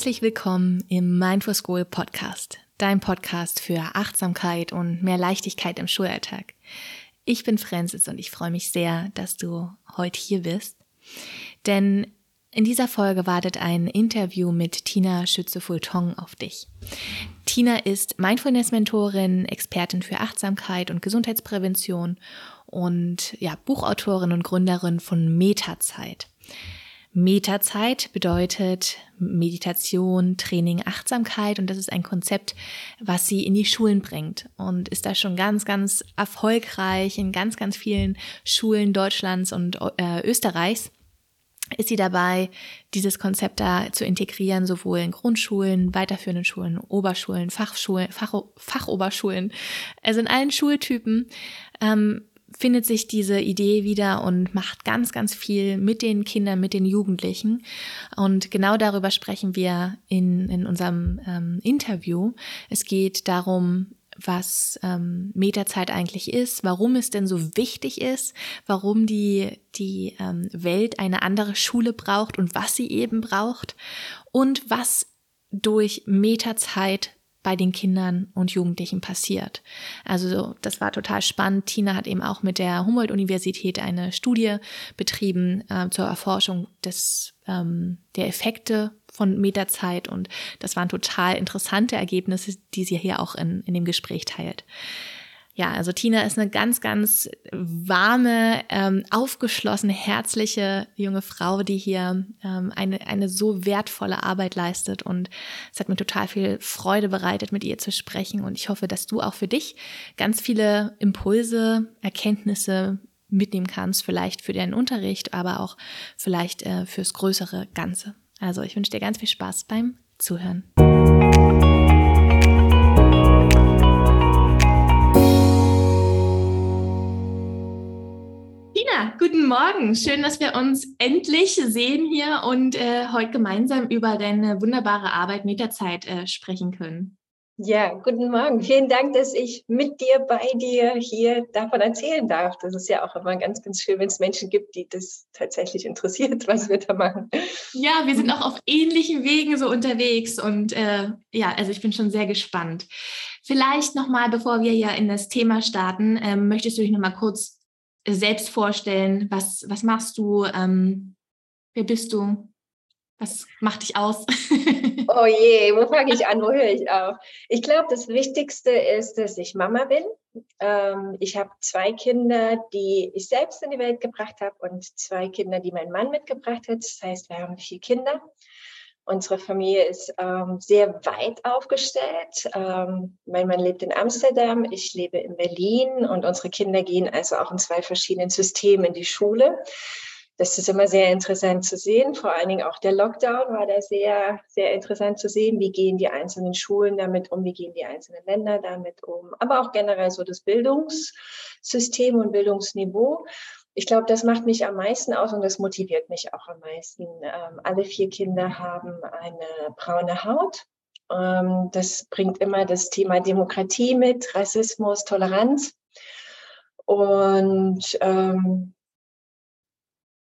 Herzlich willkommen im Mindful School Podcast, dein Podcast für Achtsamkeit und mehr Leichtigkeit im Schulalltag. Ich bin Francis und ich freue mich sehr, dass du heute hier bist. Denn in dieser Folge wartet ein Interview mit Tina Schütze-Fultong auf dich. Tina ist Mindfulness-Mentorin, Expertin für Achtsamkeit und Gesundheitsprävention und ja, Buchautorin und Gründerin von Metazeit. Metazeit bedeutet Meditation, Training, Achtsamkeit und das ist ein Konzept, was sie in die Schulen bringt und ist da schon ganz, ganz erfolgreich in ganz, ganz vielen Schulen Deutschlands und äh, Österreichs ist sie dabei, dieses Konzept da zu integrieren, sowohl in Grundschulen, weiterführenden Schulen, Oberschulen, Fachschulen, Fach, Fachoberschulen, also in allen Schultypen. Ähm, findet sich diese Idee wieder und macht ganz, ganz viel mit den Kindern, mit den Jugendlichen. Und genau darüber sprechen wir in, in unserem ähm, Interview. Es geht darum, was ähm, Metazeit eigentlich ist, warum es denn so wichtig ist, warum die, die ähm, Welt eine andere Schule braucht und was sie eben braucht und was durch Metazeit bei den Kindern und Jugendlichen passiert. Also das war total spannend. Tina hat eben auch mit der Humboldt-Universität eine Studie betrieben äh, zur Erforschung des, ähm, der Effekte von Meterzeit und das waren total interessante Ergebnisse, die sie hier auch in, in dem Gespräch teilt ja, also Tina ist eine ganz, ganz warme, ähm, aufgeschlossene, herzliche junge Frau, die hier ähm, eine, eine so wertvolle Arbeit leistet. Und es hat mir total viel Freude bereitet, mit ihr zu sprechen. Und ich hoffe, dass du auch für dich ganz viele Impulse, Erkenntnisse mitnehmen kannst, vielleicht für deinen Unterricht, aber auch vielleicht äh, fürs größere Ganze. Also ich wünsche dir ganz viel Spaß beim Zuhören. Morgen. Schön, dass wir uns endlich sehen hier und äh, heute gemeinsam über deine wunderbare Arbeit Meterzeit äh, sprechen können. Ja, guten Morgen. Vielen Dank, dass ich mit dir, bei dir hier davon erzählen darf. Das ist ja auch immer ganz, ganz schön, wenn es Menschen gibt, die das tatsächlich interessiert, was wir da machen. Ja, wir sind auch auf ähnlichen Wegen so unterwegs und äh, ja, also ich bin schon sehr gespannt. Vielleicht nochmal, bevor wir hier in das Thema starten, ähm, möchtest du dich nochmal kurz selbst vorstellen? Was, was machst du? Ähm, wer bist du? Was macht dich aus? oh je, wo fange ich an? Wo höre ich auf? Ich glaube, das Wichtigste ist, dass ich Mama bin. Ähm, ich habe zwei Kinder, die ich selbst in die Welt gebracht habe und zwei Kinder, die mein Mann mitgebracht hat. Das heißt, wir haben vier Kinder. Unsere Familie ist ähm, sehr weit aufgestellt. Ähm, mein Mann lebt in Amsterdam, ich lebe in Berlin und unsere Kinder gehen also auch in zwei verschiedenen Systemen in die Schule. Das ist immer sehr interessant zu sehen. Vor allen Dingen auch der Lockdown war da sehr, sehr interessant zu sehen. Wie gehen die einzelnen Schulen damit um? Wie gehen die einzelnen Länder damit um? Aber auch generell so das Bildungssystem und Bildungsniveau. Ich glaube, das macht mich am meisten aus und das motiviert mich auch am meisten. Ähm, alle vier Kinder haben eine braune Haut. Ähm, das bringt immer das Thema Demokratie mit, Rassismus, Toleranz. Und ähm,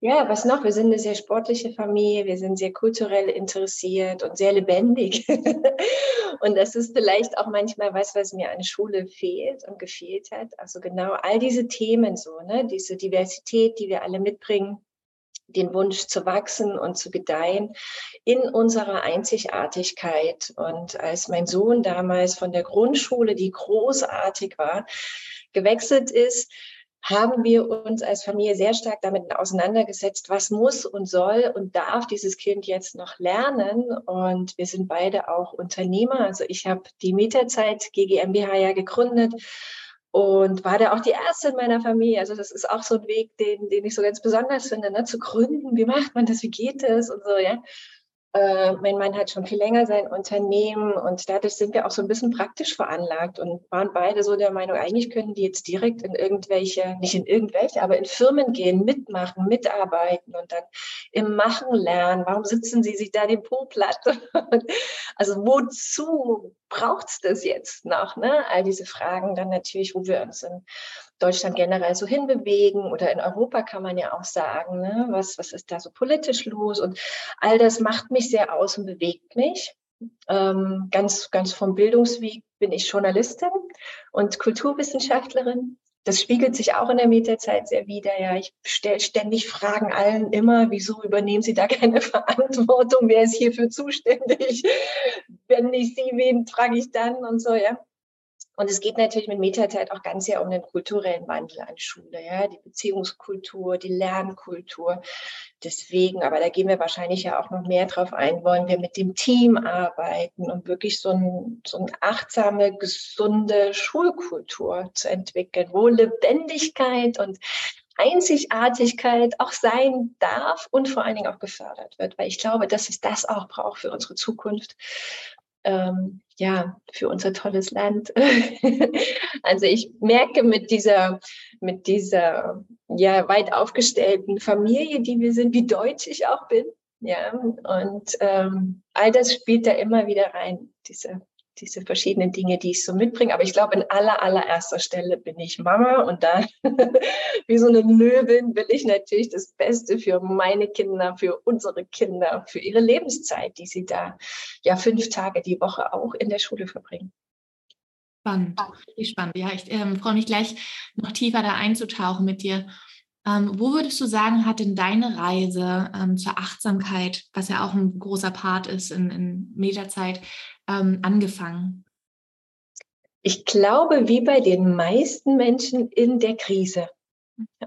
ja, was noch? Wir sind eine sehr sportliche Familie, wir sind sehr kulturell interessiert und sehr lebendig. und das ist vielleicht auch manchmal was, was mir an Schule fehlt und gefehlt hat. Also genau all diese Themen so, ne? diese Diversität, die wir alle mitbringen, den Wunsch zu wachsen und zu gedeihen in unserer Einzigartigkeit. Und als mein Sohn damals von der Grundschule, die großartig war, gewechselt ist, haben wir uns als Familie sehr stark damit auseinandergesetzt, was muss und soll und darf dieses Kind jetzt noch lernen. Und wir sind beide auch Unternehmer. Also ich habe die Mieterzeit GGMBH ja gegründet und war da auch die erste in meiner Familie. Also das ist auch so ein Weg, den, den ich so ganz besonders finde, ne? zu gründen. Wie macht man das? Wie geht das? Und so, ja. Äh, mein Mann hat schon viel länger sein Unternehmen und dadurch sind wir auch so ein bisschen praktisch veranlagt und waren beide so der Meinung, eigentlich könnten die jetzt direkt in irgendwelche, nicht in irgendwelche, aber in Firmen gehen, mitmachen, mitarbeiten und dann im Machen lernen. Warum sitzen sie sich da den Po platt? also wozu braucht es das jetzt noch? Ne? All diese Fragen dann natürlich, wo wir uns in Deutschland generell so hinbewegen oder in Europa kann man ja auch sagen, ne? was, was ist da so politisch los? Und all das macht mich sehr aus und bewegt mich. Ähm, ganz, ganz vom Bildungsweg bin ich Journalistin und Kulturwissenschaftlerin das spiegelt sich auch in der Metazeit sehr wider. Ja, ich stelle ständig Fragen allen immer, wieso übernehmen Sie da keine Verantwortung? Wer ist hierfür zuständig? Wenn nicht Sie, wen frage ich dann und so, ja. Und es geht natürlich mit Metazeit auch ganz sehr um den kulturellen Wandel an Schule, ja, die Beziehungskultur, die Lernkultur. Deswegen, aber da gehen wir wahrscheinlich ja auch noch mehr drauf ein, wollen wir mit dem Team arbeiten, um wirklich so, ein, so eine achtsame, gesunde Schulkultur zu entwickeln, wo Lebendigkeit und Einzigartigkeit auch sein darf und vor allen Dingen auch gefördert wird, weil ich glaube, dass es das auch braucht für unsere Zukunft ähm, ja, für unser tolles Land. also ich merke mit dieser, mit dieser ja, weit aufgestellten Familie, die wir sind, wie deutsch ich auch bin. Ja, und ähm, all das spielt da immer wieder rein, diese diese verschiedenen Dinge, die ich so mitbringe. Aber ich glaube, in aller, allererster Stelle bin ich Mama und da, wie so eine Löwin, will ich natürlich das Beste für meine Kinder, für unsere Kinder, für ihre Lebenszeit, die sie da ja fünf Tage die Woche auch in der Schule verbringen. Spannend, richtig spannend. Ja, ich ähm, freue mich gleich noch tiefer da einzutauchen mit dir. Ähm, wo würdest du sagen, hat denn deine Reise ähm, zur Achtsamkeit, was ja auch ein großer Part ist in, in Meterzeit, ähm, angefangen? Ich glaube, wie bei den meisten Menschen in der Krise.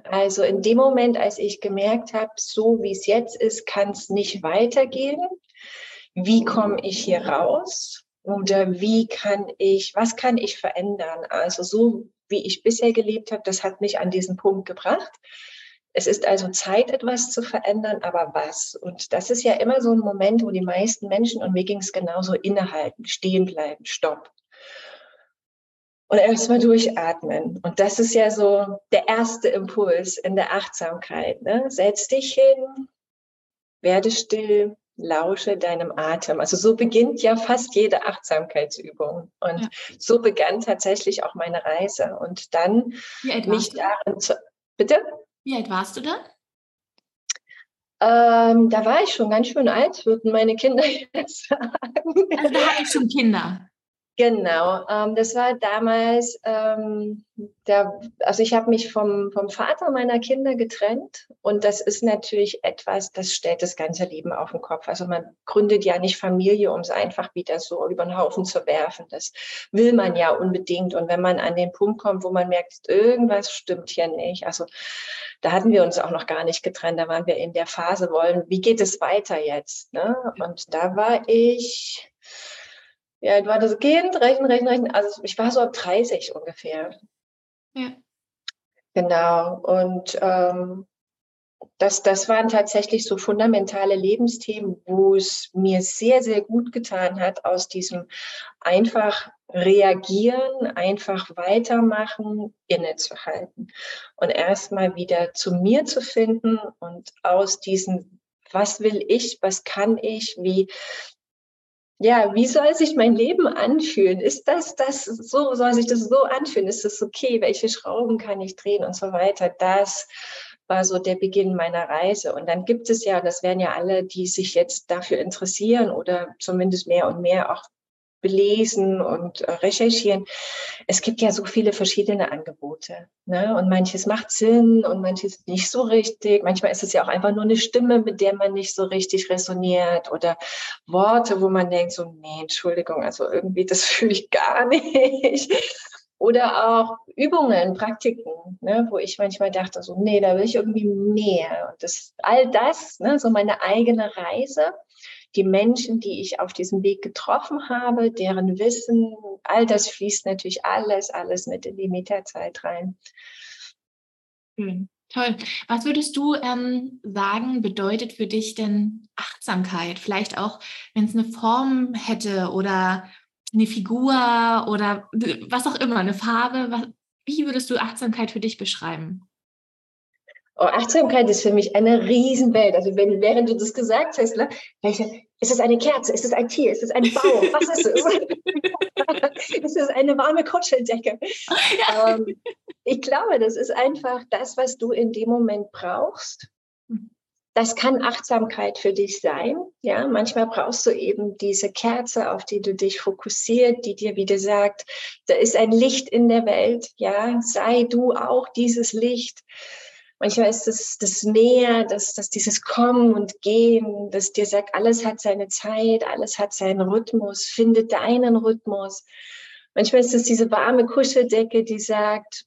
Also in dem Moment, als ich gemerkt habe, so wie es jetzt ist, kann es nicht weitergehen. Wie komme ich hier raus? Oder wie kann ich, was kann ich verändern? Also so wie ich bisher gelebt habe, das hat mich an diesen Punkt gebracht. Es ist also Zeit, etwas zu verändern, aber was? Und das ist ja immer so ein Moment, wo die meisten Menschen, und mir ging es genauso, innehalten, stehen bleiben, stopp. Und erstmal durchatmen. Und das ist ja so der erste Impuls in der Achtsamkeit. Ne? Setz dich hin, werde still, lausche deinem Atem. Also so beginnt ja fast jede Achtsamkeitsübung. Und ja. so begann tatsächlich auch meine Reise. Und dann mich darin zu. Bitte? Wie alt warst du da? Ähm, da war ich schon ganz schön alt, würden meine Kinder jetzt sagen. Also da hatte ich schon Kinder. Genau, ähm, das war damals, ähm, der, also ich habe mich vom, vom Vater meiner Kinder getrennt und das ist natürlich etwas, das stellt das ganze Leben auf den Kopf. Also man gründet ja nicht Familie, um es einfach wieder so über den Haufen zu werfen. Das will man ja unbedingt und wenn man an den Punkt kommt, wo man merkt, irgendwas stimmt hier nicht, also da hatten wir uns auch noch gar nicht getrennt, da waren wir in der Phase wollen, wie geht es weiter jetzt? Ne? Und da war ich ja, war das Kind, rechnen, rechnen, rechnen. Also ich war so ab 30 ungefähr. Ja. Genau. Und ähm, das, das waren tatsächlich so fundamentale Lebensthemen, wo es mir sehr, sehr gut getan hat, aus diesem einfach reagieren, einfach weitermachen, innezuhalten und erstmal wieder zu mir zu finden und aus diesem, was will ich, was kann ich, wie, ja, wie soll sich mein Leben anfühlen? Ist das das so, soll sich das so anfühlen? Ist das okay? Welche Schrauben kann ich drehen und so weiter? Das war so der Beginn meiner Reise. Und dann gibt es ja, das wären ja alle, die sich jetzt dafür interessieren oder zumindest mehr und mehr auch belesen und äh, recherchieren. Es gibt ja so viele verschiedene Angebote. Ne? Und manches macht Sinn und manches nicht so richtig. Manchmal ist es ja auch einfach nur eine Stimme, mit der man nicht so richtig resoniert oder Worte, wo man denkt, so, nee, Entschuldigung, also irgendwie, das fühle ich gar nicht. Oder auch Übungen, Praktiken, ne, wo ich manchmal dachte, so, nee, da will ich irgendwie mehr. Und das, all das, ne, so meine eigene Reise die Menschen, die ich auf diesem Weg getroffen habe, deren Wissen, all das fließt natürlich alles, alles mit in die Metazeit rein. Schön. Toll. Was würdest du ähm, sagen, bedeutet für dich denn Achtsamkeit? Vielleicht auch, wenn es eine Form hätte oder eine Figur oder was auch immer, eine Farbe. Was, wie würdest du Achtsamkeit für dich beschreiben? Oh, Achtsamkeit ist für mich eine Riesenwelt. Also wenn, während du das gesagt hast, ne, ist es eine Kerze? Ist es ein Tier? Ist es ein Baum? Was ist es? es ist eine warme Kuscheldecke. Ja. Ähm, ich glaube, das ist einfach das, was du in dem Moment brauchst. Das kann Achtsamkeit für dich sein. Ja, manchmal brauchst du eben diese Kerze, auf die du dich fokussiert, die dir wieder sagt, da ist ein Licht in der Welt. Ja, sei du auch dieses Licht. Manchmal ist es das Meer, das, das dieses Kommen und Gehen, das dir sagt, alles hat seine Zeit, alles hat seinen Rhythmus, finde deinen Rhythmus. Manchmal ist es diese warme Kuscheldecke, die sagt,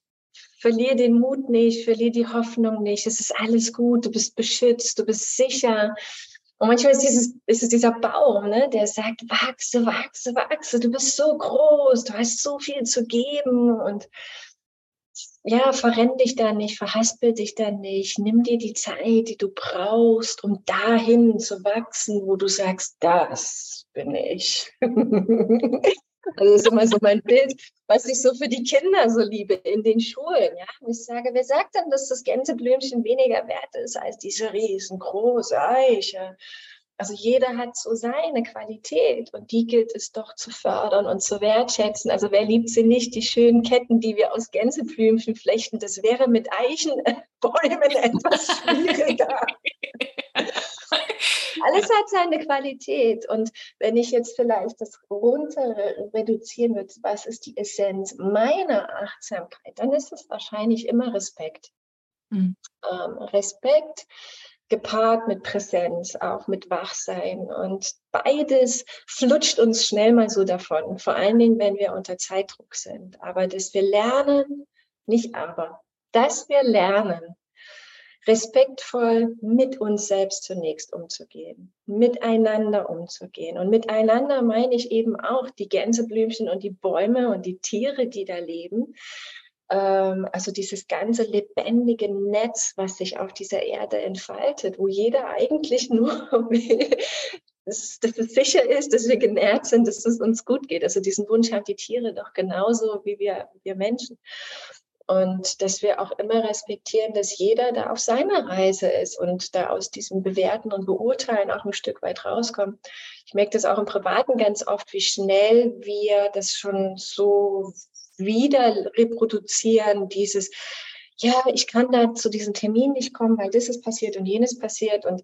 verlier den Mut nicht, verlier die Hoffnung nicht, es ist alles gut, du bist beschützt, du bist sicher. Und manchmal ist, dieses, ist es dieser Baum, ne, der sagt, wachse, wachse, wachse, du bist so groß, du hast so viel zu geben und ja, verrenn dich da nicht, verhaspel dich da nicht, nimm dir die Zeit, die du brauchst, um dahin zu wachsen, wo du sagst, das bin ich. Also das ist immer so mein Bild, was ich so für die Kinder so liebe in den Schulen. Ja? ich sage, wer sagt denn, dass das Gänseblümchen weniger wert ist als diese riesengroße Eiche? Also jeder hat so seine Qualität und die gilt es doch zu fördern und zu wertschätzen. Also wer liebt sie nicht, die schönen Ketten, die wir aus Gänseblümchen flechten, das wäre mit Eichenbäumen etwas schwieriger. Alles hat seine Qualität. Und wenn ich jetzt vielleicht das runter reduzieren würde, was ist die Essenz meiner Achtsamkeit, dann ist es wahrscheinlich immer Respekt. Mhm. Ähm, Respekt gepaart mit Präsenz, auch mit Wachsein. Und beides flutscht uns schnell mal so davon, vor allen Dingen, wenn wir unter Zeitdruck sind. Aber dass wir lernen, nicht aber, dass wir lernen, respektvoll mit uns selbst zunächst umzugehen, miteinander umzugehen. Und miteinander meine ich eben auch die Gänseblümchen und die Bäume und die Tiere, die da leben. Ähm, also dieses ganze lebendige Netz, was sich auf dieser Erde entfaltet, wo jeder eigentlich nur will, dass, dass, es sicher ist, dass wir genährt sind, dass es uns gut geht. Also diesen Wunsch haben die Tiere doch genauso wie wir, wir Menschen. Und dass wir auch immer respektieren, dass jeder da auf seiner Reise ist und da aus diesem Bewerten und Beurteilen auch ein Stück weit rauskommt. Ich merke das auch im Privaten ganz oft, wie schnell wir das schon so wieder reproduzieren, dieses, ja, ich kann da zu diesem Termin nicht kommen, weil das ist passiert und jenes passiert. Und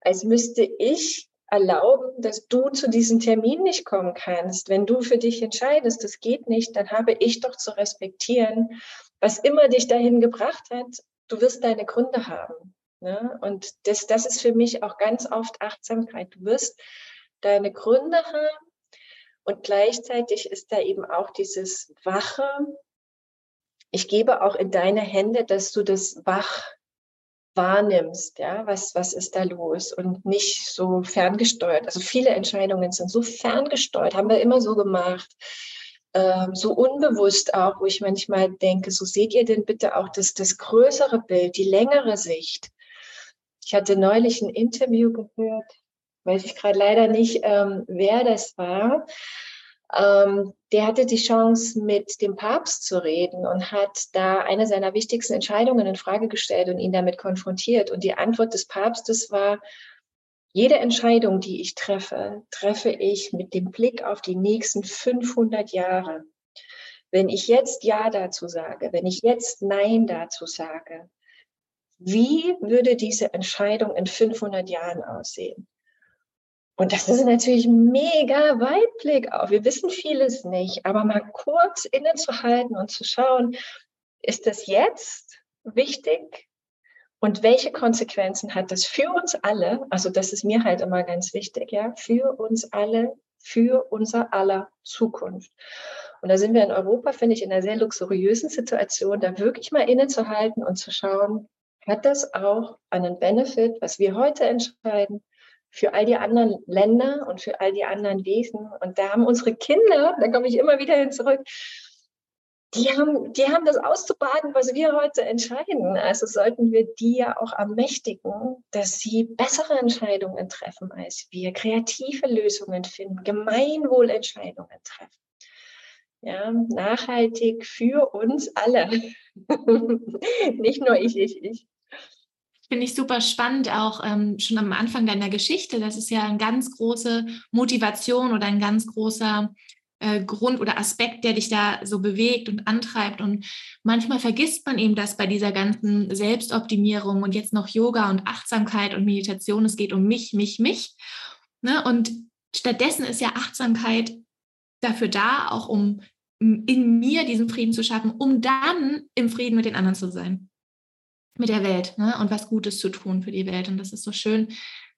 als müsste ich erlauben, dass du zu diesem Termin nicht kommen kannst. Wenn du für dich entscheidest, das geht nicht, dann habe ich doch zu respektieren, was immer dich dahin gebracht hat, du wirst deine Gründe haben. Ne? Und das, das ist für mich auch ganz oft Achtsamkeit. Du wirst deine Gründe haben und gleichzeitig ist da eben auch dieses Wache. Ich gebe auch in deine Hände, dass du das wach wahrnimmst, ja, was, was ist da los und nicht so ferngesteuert. Also viele Entscheidungen sind so ferngesteuert, haben wir immer so gemacht ähm, so unbewusst auch, wo ich manchmal denke, so seht ihr denn bitte auch das, das größere Bild, die längere Sicht. Ich hatte neulich ein Interview gehört, weiß ich gerade leider nicht, ähm, wer das war. Ähm, der hatte die Chance, mit dem Papst zu reden und hat da eine seiner wichtigsten Entscheidungen in Frage gestellt und ihn damit konfrontiert. Und die Antwort des Papstes war, jede Entscheidung, die ich treffe, treffe ich mit dem Blick auf die nächsten 500 Jahre. Wenn ich jetzt Ja dazu sage, wenn ich jetzt Nein dazu sage, wie würde diese Entscheidung in 500 Jahren aussehen? Und das ist natürlich mega Weitblick auf. Wir wissen vieles nicht, aber mal kurz innezuhalten und zu schauen, ist das jetzt wichtig? Und welche Konsequenzen hat das für uns alle? Also das ist mir halt immer ganz wichtig, ja, für uns alle, für unser aller Zukunft. Und da sind wir in Europa, finde ich, in einer sehr luxuriösen Situation, da wirklich mal innezuhalten und zu schauen, hat das auch einen Benefit, was wir heute entscheiden, für all die anderen Länder und für all die anderen Wesen. Und da haben unsere Kinder, da komme ich immer wieder hin zurück, die haben, die haben das auszubaden, was wir heute entscheiden. Also sollten wir die ja auch ermächtigen, dass sie bessere Entscheidungen treffen als wir, kreative Lösungen finden, Gemeinwohlentscheidungen treffen. Ja, nachhaltig für uns alle. Nicht nur ich, ich, ich. Finde ich super spannend, auch ähm, schon am Anfang deiner Geschichte. Das ist ja eine ganz große Motivation oder ein ganz großer äh, Grund oder Aspekt, der dich da so bewegt und antreibt. Und manchmal vergisst man eben das bei dieser ganzen Selbstoptimierung und jetzt noch Yoga und Achtsamkeit und Meditation. Es geht um mich, mich, mich. Ne? Und stattdessen ist ja Achtsamkeit dafür da, auch um in mir diesen Frieden zu schaffen, um dann im Frieden mit den anderen zu sein, mit der Welt ne? und was Gutes zu tun für die Welt. Und das ist so schön,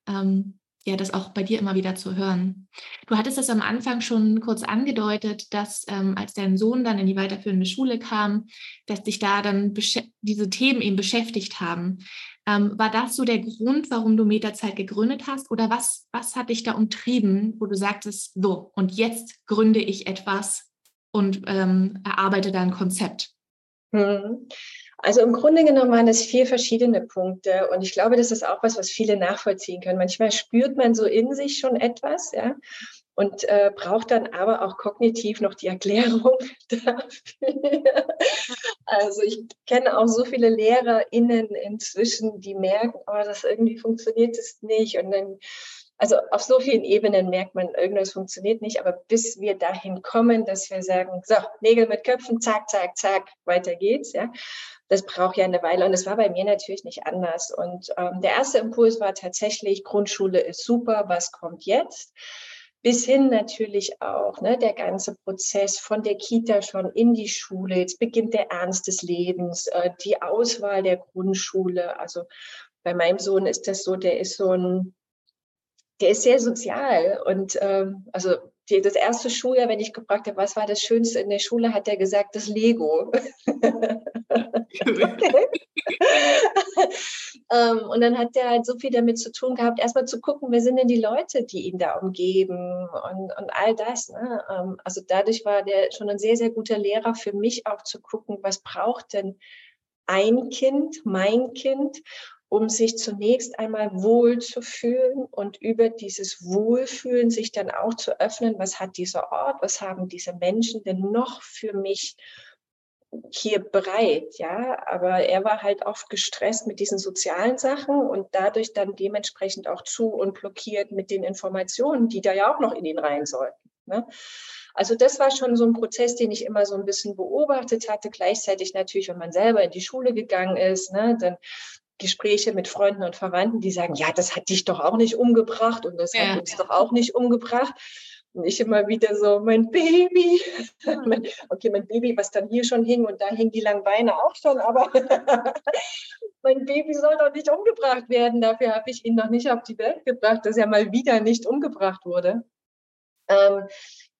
ähm, ja, das auch bei dir immer wieder zu hören. Du hattest das am Anfang schon kurz angedeutet, dass ähm, als dein Sohn dann in die weiterführende Schule kam, dass dich da dann diese Themen eben beschäftigt haben. Ähm, war das so der Grund, warum du Meterzeit gegründet hast? Oder was, was hat dich da umtrieben, wo du sagtest, so, und jetzt gründe ich etwas und ähm, erarbeite da ein Konzept? Hm. Also im Grunde genommen waren es vier verschiedene Punkte und ich glaube, das ist auch was, was viele nachvollziehen können. Manchmal spürt man so in sich schon etwas, ja, und äh, braucht dann aber auch kognitiv noch die Erklärung dafür. Also ich kenne auch so viele LehrerInnen inzwischen, die merken, oh, das irgendwie funktioniert es nicht und dann also auf so vielen Ebenen merkt man, irgendwas funktioniert nicht, aber bis wir dahin kommen, dass wir sagen, so, Nägel mit Köpfen, zack, zack, zack, weiter geht's, ja. Das braucht ja eine Weile und das war bei mir natürlich nicht anders. Und ähm, der erste Impuls war tatsächlich, Grundschule ist super, was kommt jetzt? bis hin natürlich auch ne, der ganze Prozess von der Kita schon in die Schule. Jetzt beginnt der Ernst des Lebens, äh, die Auswahl der Grundschule. Also bei meinem Sohn ist das so, der ist so ein der ist sehr sozial. Und ähm, also die, das erste Schuljahr, wenn ich gefragt habe, was war das Schönste in der Schule, hat er gesagt, das Lego. ähm, und dann hat er halt so viel damit zu tun gehabt, erstmal zu gucken, wer sind denn die Leute, die ihn da umgeben und, und all das. Ne? Ähm, also dadurch war der schon ein sehr, sehr guter Lehrer für mich auch zu gucken, was braucht denn ein Kind, mein Kind um sich zunächst einmal wohl zu fühlen und über dieses Wohlfühlen sich dann auch zu öffnen, was hat dieser Ort, was haben diese Menschen denn noch für mich hier bereit, ja, aber er war halt oft gestresst mit diesen sozialen Sachen und dadurch dann dementsprechend auch zu und blockiert mit den Informationen, die da ja auch noch in ihn rein sollten. Ne? Also das war schon so ein Prozess, den ich immer so ein bisschen beobachtet hatte. Gleichzeitig natürlich, wenn man selber in die Schule gegangen ist, ne, dann Gespräche mit Freunden und Verwandten, die sagen, ja, das hat dich doch auch nicht umgebracht und das ja. hat uns doch auch nicht umgebracht. Und ich immer wieder so, mein Baby, okay, mein Baby, was dann hier schon hing und da hingen die langen Beine auch schon, aber mein Baby soll doch nicht umgebracht werden. Dafür habe ich ihn noch nicht auf die Welt gebracht, dass er mal wieder nicht umgebracht wurde. Ähm,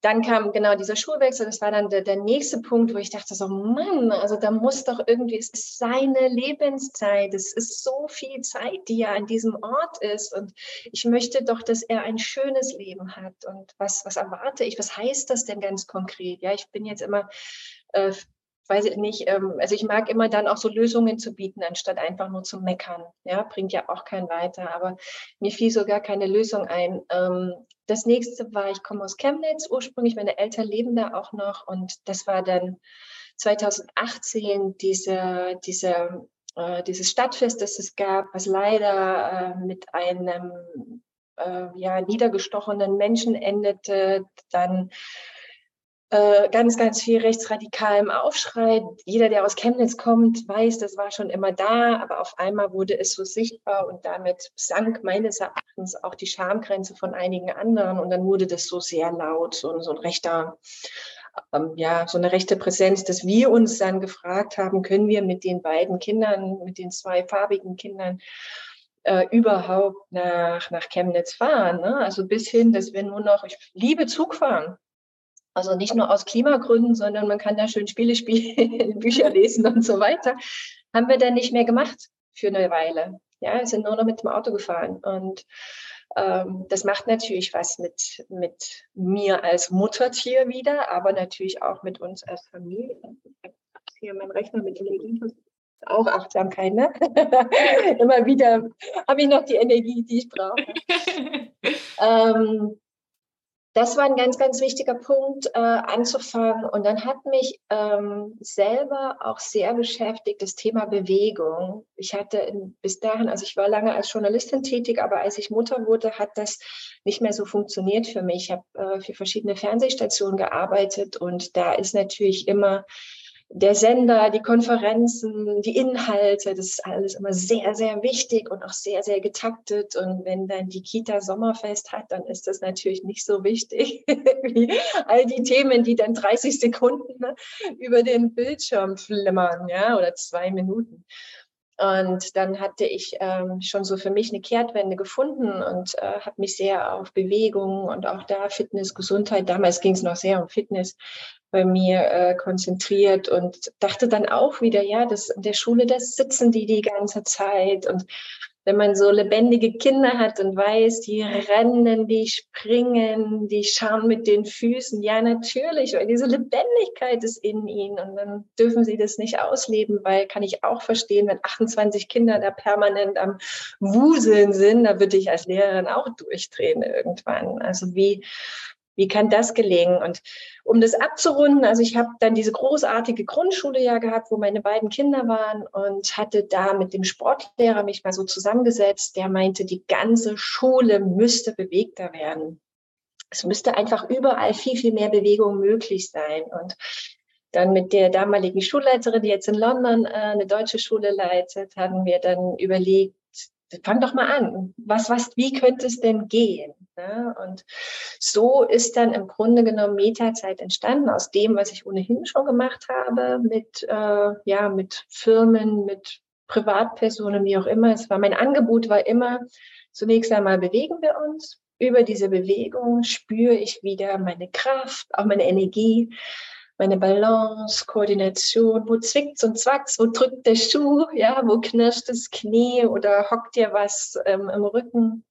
dann kam genau dieser Schulwechsel, das war dann der, der, nächste Punkt, wo ich dachte so, Mann, also da muss doch irgendwie, es ist seine Lebenszeit, es ist so viel Zeit, die ja an diesem Ort ist und ich möchte doch, dass er ein schönes Leben hat und was, was erwarte ich, was heißt das denn ganz konkret? Ja, ich bin jetzt immer äh, weiß ich nicht, ähm, also ich mag immer dann auch so Lösungen zu bieten, anstatt einfach nur zu meckern. Ja, bringt ja auch keinen weiter. Aber mir fiel sogar keine Lösung ein. Ähm, das nächste war, ich komme aus Chemnitz ursprünglich, meine Eltern leben da auch noch und das war dann 2018 diese, diese, äh, dieses Stadtfest, das es gab, was leider äh, mit einem äh, ja, niedergestochenen Menschen endete. Dann ganz, ganz viel rechtsradikalem Aufschrei. Jeder, der aus Chemnitz kommt, weiß, das war schon immer da, aber auf einmal wurde es so sichtbar und damit sank meines Erachtens auch die Schamgrenze von einigen anderen und dann wurde das so sehr laut, so, so ein rechter, ähm, ja, so eine rechte Präsenz, dass wir uns dann gefragt haben, können wir mit den beiden Kindern, mit den zwei farbigen Kindern, äh, überhaupt nach, nach Chemnitz fahren. Ne? Also bis hin, dass wir nur noch, ich liebe Zugfahren, also nicht nur aus Klimagründen, sondern man kann da schön Spiele spielen, Bücher lesen und so weiter. Haben wir dann nicht mehr gemacht für eine Weile. Ja, wir sind nur noch mit dem Auto gefahren. Und ähm, das macht natürlich was mit, mit mir als Muttertier wieder, aber natürlich auch mit uns als Familie. Hier mein Rechner mit Energie. Auch Achtsamkeit, ne? Immer wieder habe ich noch die Energie, die ich brauche. ähm, das war ein ganz, ganz wichtiger Punkt, äh, anzufangen. Und dann hat mich ähm, selber auch sehr beschäftigt das Thema Bewegung. Ich hatte bis dahin, also ich war lange als Journalistin tätig, aber als ich Mutter wurde, hat das nicht mehr so funktioniert für mich. Ich habe äh, für verschiedene Fernsehstationen gearbeitet und da ist natürlich immer der Sender, die Konferenzen, die Inhalte, das ist alles immer sehr, sehr wichtig und auch sehr, sehr getaktet. Und wenn dann die Kita Sommerfest hat, dann ist das natürlich nicht so wichtig wie all die Themen, die dann 30 Sekunden über den Bildschirm flimmern, ja, oder zwei Minuten. Und dann hatte ich ähm, schon so für mich eine Kehrtwende gefunden und äh, habe mich sehr auf Bewegung und auch da Fitness, Gesundheit, damals ging es noch sehr um Fitness, bei mir äh, konzentriert und dachte dann auch wieder, ja, das in der Schule, das sitzen die die ganze Zeit und wenn man so lebendige Kinder hat und weiß, die rennen, die springen, die schauen mit den Füßen, ja natürlich, weil diese Lebendigkeit ist in ihnen und dann dürfen sie das nicht ausleben, weil kann ich auch verstehen, wenn 28 Kinder da permanent am Wuseln sind, da würde ich als Lehrerin auch durchdrehen irgendwann. Also wie wie kann das gelingen? Und um das abzurunden, also ich habe dann diese großartige Grundschule ja gehabt, wo meine beiden Kinder waren und hatte da mit dem Sportlehrer mich mal so zusammengesetzt. Der meinte, die ganze Schule müsste bewegter werden. Es müsste einfach überall viel, viel mehr Bewegung möglich sein. Und dann mit der damaligen Schulleiterin, die jetzt in London äh, eine deutsche Schule leitet, haben wir dann überlegt, fang doch mal an. Was, was, wie könnte es denn gehen? Ne? Und so ist dann im Grunde genommen Metazeit entstanden aus dem, was ich ohnehin schon gemacht habe mit, äh, ja, mit Firmen, mit Privatpersonen, wie auch immer. Es war mein Angebot war immer, zunächst einmal bewegen wir uns. Über diese Bewegung spüre ich wieder meine Kraft, auch meine Energie meine Balance, Koordination, wo zwickt's und zwackt's, wo drückt der Schuh, ja, wo knirscht das Knie oder hockt dir was ähm, im Rücken.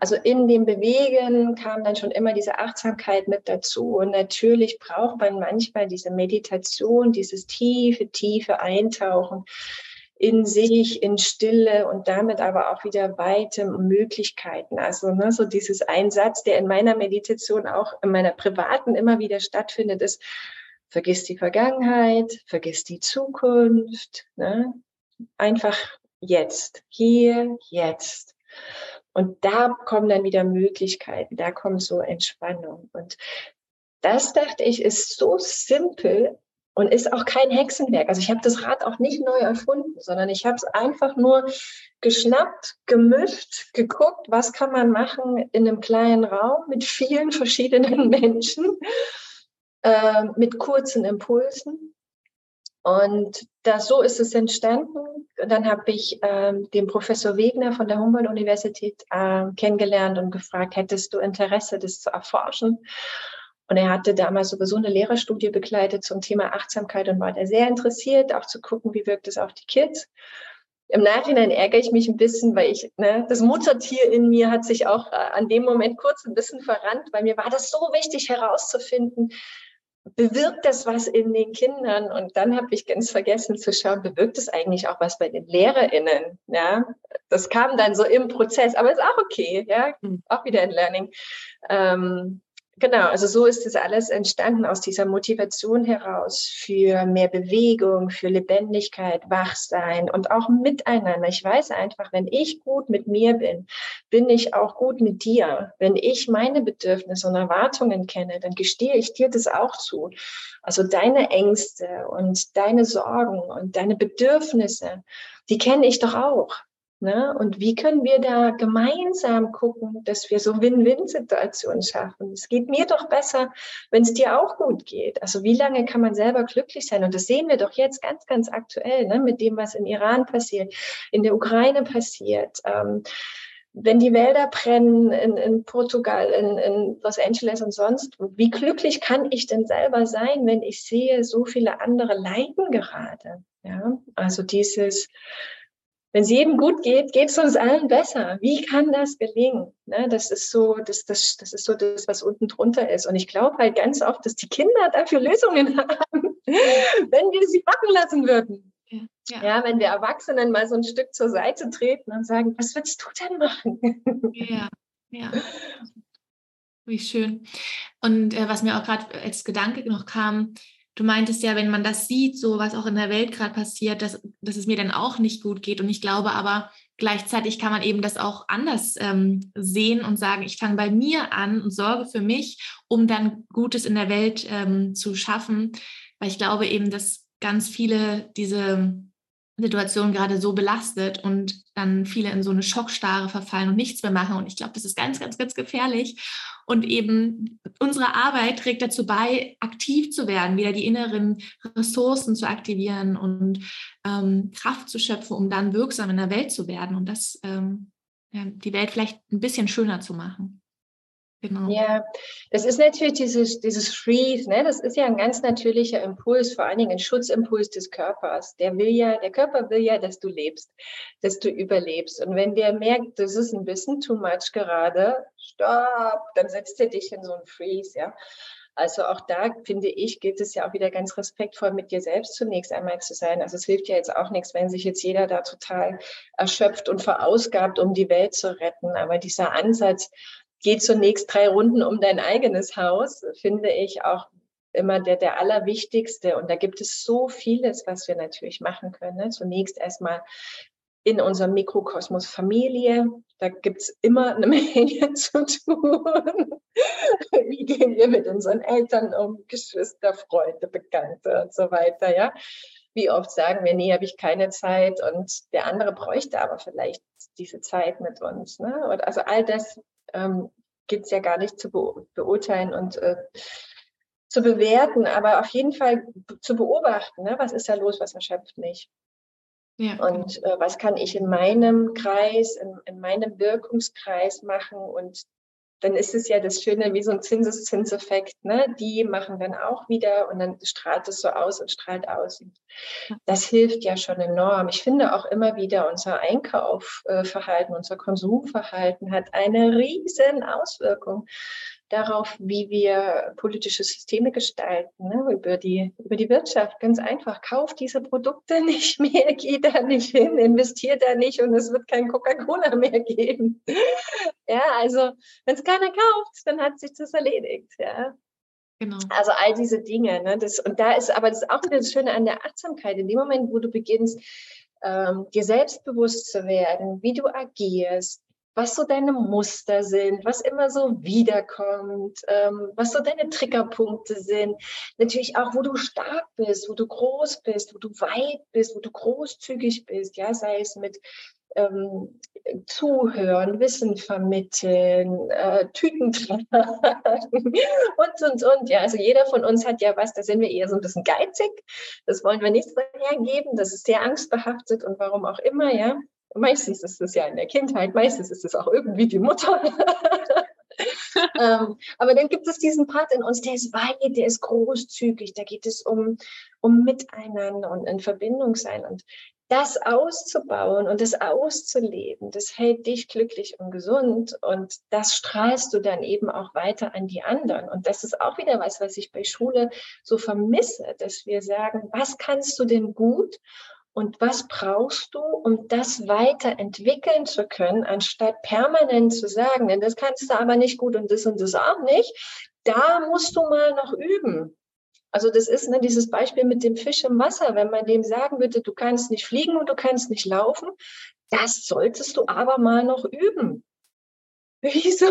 Also in dem Bewegen kam dann schon immer diese Achtsamkeit mit dazu. Und natürlich braucht man manchmal diese Meditation, dieses tiefe, tiefe Eintauchen in sich, in Stille und damit aber auch wieder weite Möglichkeiten. Also ne, so dieses Einsatz, der in meiner Meditation auch in meiner privaten immer wieder stattfindet, ist, vergiss die Vergangenheit, vergiss die Zukunft, ne? einfach jetzt, hier, jetzt. Und da kommen dann wieder Möglichkeiten, da kommt so Entspannung. Und das dachte ich, ist so simpel, und ist auch kein Hexenwerk. Also ich habe das Rad auch nicht neu erfunden, sondern ich habe es einfach nur geschnappt, gemischt, geguckt, was kann man machen in einem kleinen Raum mit vielen verschiedenen Menschen, äh, mit kurzen Impulsen. Und das, so ist es entstanden. Dann habe ich äh, den Professor Wegner von der Humboldt-Universität äh, kennengelernt und gefragt, hättest du Interesse, das zu erforschen? Und er hatte damals sowieso eine Lehrerstudie begleitet zum Thema Achtsamkeit und war da sehr interessiert, auch zu gucken, wie wirkt es auf die Kids. Im Nachhinein ärgere ich mich ein bisschen, weil ich, ne, das Muttertier in mir hat sich auch äh, an dem Moment kurz ein bisschen verrannt, weil mir war das so wichtig herauszufinden, bewirkt das was in den Kindern? Und dann habe ich ganz vergessen zu schauen, bewirkt es eigentlich auch was bei den LehrerInnen? Ja, das kam dann so im Prozess, aber ist auch okay, ja, mhm. auch wieder ein Learning. Ähm, Genau, also so ist es alles entstanden aus dieser Motivation heraus für mehr Bewegung, für Lebendigkeit, Wachsein und auch miteinander. Ich weiß einfach, wenn ich gut mit mir bin, bin ich auch gut mit dir. Wenn ich meine Bedürfnisse und Erwartungen kenne, dann gestehe ich dir das auch zu. Also deine Ängste und deine Sorgen und deine Bedürfnisse, die kenne ich doch auch. Ne? Und wie können wir da gemeinsam gucken, dass wir so Win-Win-Situationen schaffen? Es geht mir doch besser, wenn es dir auch gut geht. Also wie lange kann man selber glücklich sein? Und das sehen wir doch jetzt ganz, ganz aktuell ne? mit dem, was im Iran passiert, in der Ukraine passiert. Ähm, wenn die Wälder brennen in, in Portugal, in, in, Los Angeles und sonst, wie glücklich kann ich denn selber sein, wenn ich sehe, so viele andere leiden gerade? Ja, also dieses wenn es jedem gut geht, geht es uns allen besser. Wie kann das gelingen? Ne, das ist so, das, das, das ist so das, was unten drunter ist. Und ich glaube halt ganz oft, dass die Kinder dafür Lösungen haben, wenn wir sie machen lassen würden. Ja, ja. ja, wenn wir Erwachsenen mal so ein Stück zur Seite treten und sagen, was willst du denn machen? Ja, ja. Wie schön. Und äh, was mir auch gerade als Gedanke noch kam, du meintest ja, wenn man das sieht, so was auch in der Welt gerade passiert, dass, dass es mir dann auch nicht gut geht. Und ich glaube aber, gleichzeitig kann man eben das auch anders ähm, sehen und sagen, ich fange bei mir an und sorge für mich, um dann Gutes in der Welt ähm, zu schaffen. Weil ich glaube eben, dass ganz viele diese Situation gerade so belastet und dann viele in so eine Schockstarre verfallen und nichts mehr machen. Und ich glaube, das ist ganz, ganz, ganz gefährlich. Und eben unsere Arbeit trägt dazu bei, aktiv zu werden, wieder die inneren Ressourcen zu aktivieren und ähm, Kraft zu schöpfen, um dann wirksam in der Welt zu werden und das ähm, ja, die Welt vielleicht ein bisschen schöner zu machen. Genau. Ja, das ist natürlich dieses, dieses Freeze, ne? das ist ja ein ganz natürlicher Impuls, vor allen Dingen ein Schutzimpuls des Körpers. Der will ja, der Körper will ja, dass du lebst, dass du überlebst. Und wenn der merkt, das ist ein bisschen too much gerade, stopp, dann setzt er dich in so ein Freeze, ja. Also auch da finde ich, gilt es ja auch wieder ganz respektvoll mit dir selbst zunächst einmal zu sein. Also es hilft ja jetzt auch nichts, wenn sich jetzt jeder da total erschöpft und verausgabt, um die Welt zu retten. Aber dieser Ansatz, geh zunächst drei Runden um dein eigenes Haus, finde ich auch immer der, der allerwichtigste. Und da gibt es so vieles, was wir natürlich machen können. Ne? Zunächst erstmal in unserem Mikrokosmos Familie. Da gibt es immer eine Menge zu tun. Wie gehen wir mit unseren Eltern um, Geschwister, Freunde, Bekannte und so weiter, ja? Wie oft sagen wir, nee, habe ich keine Zeit und der andere bräuchte aber vielleicht diese Zeit mit uns. Ne? also all das ähm, gibt es ja gar nicht zu be beurteilen und äh, zu bewerten, aber auf jeden Fall zu beobachten, ne? was ist da los, was erschöpft mich. Ja, und genau. äh, was kann ich in meinem Kreis, in, in meinem Wirkungskreis machen und dann ist es ja das Schöne wie so ein Zinseszinseffekt. Ne? Die machen dann auch wieder und dann strahlt es so aus und strahlt aus. Das hilft ja schon enorm. Ich finde auch immer wieder, unser Einkaufverhalten, unser Konsumverhalten hat eine riesen Auswirkung darauf, wie wir politische Systeme gestalten, ne? über, die, über die Wirtschaft. Ganz einfach, kauft diese Produkte nicht mehr, geht da nicht hin, investiert da nicht und es wird kein Coca-Cola mehr geben. Ja, also wenn es keiner kauft, dann hat sich das erledigt. Ja. Genau. Also all diese Dinge. Ne? Das, und da ist aber das ist auch wieder das Schöne an der Achtsamkeit. In dem Moment, wo du beginnst, ähm, dir selbstbewusst zu werden, wie du agierst, was so deine Muster sind, was immer so wiederkommt, ähm, was so deine Triggerpunkte sind. Natürlich auch, wo du stark bist, wo du groß bist, wo du weit bist, wo du großzügig bist, ja, sei es mit ähm, Zuhören, Wissen vermitteln, äh, Tüten tragen und, und, und. Ja, also jeder von uns hat ja was, da sind wir eher so ein bisschen geizig. Das wollen wir nicht so hergeben. Das ist sehr angstbehaftet und warum auch immer, ja. Meistens ist es ja in der Kindheit, meistens ist es auch irgendwie die Mutter. ähm, aber dann gibt es diesen Part in uns, der ist weit, der ist großzügig, da geht es um, um Miteinander und in Verbindung sein. Und das auszubauen und das auszuleben, das hält dich glücklich und gesund und das strahlst du dann eben auch weiter an die anderen. Und das ist auch wieder was, was ich bei Schule so vermisse, dass wir sagen, was kannst du denn gut und was brauchst du, um das weiterentwickeln zu können, anstatt permanent zu sagen, denn das kannst du aber nicht gut und das und das auch nicht. Da musst du mal noch üben. Also das ist ne, dieses Beispiel mit dem Fisch im Wasser. Wenn man dem sagen würde, du kannst nicht fliegen und du kannst nicht laufen, das solltest du aber mal noch üben. Wieso?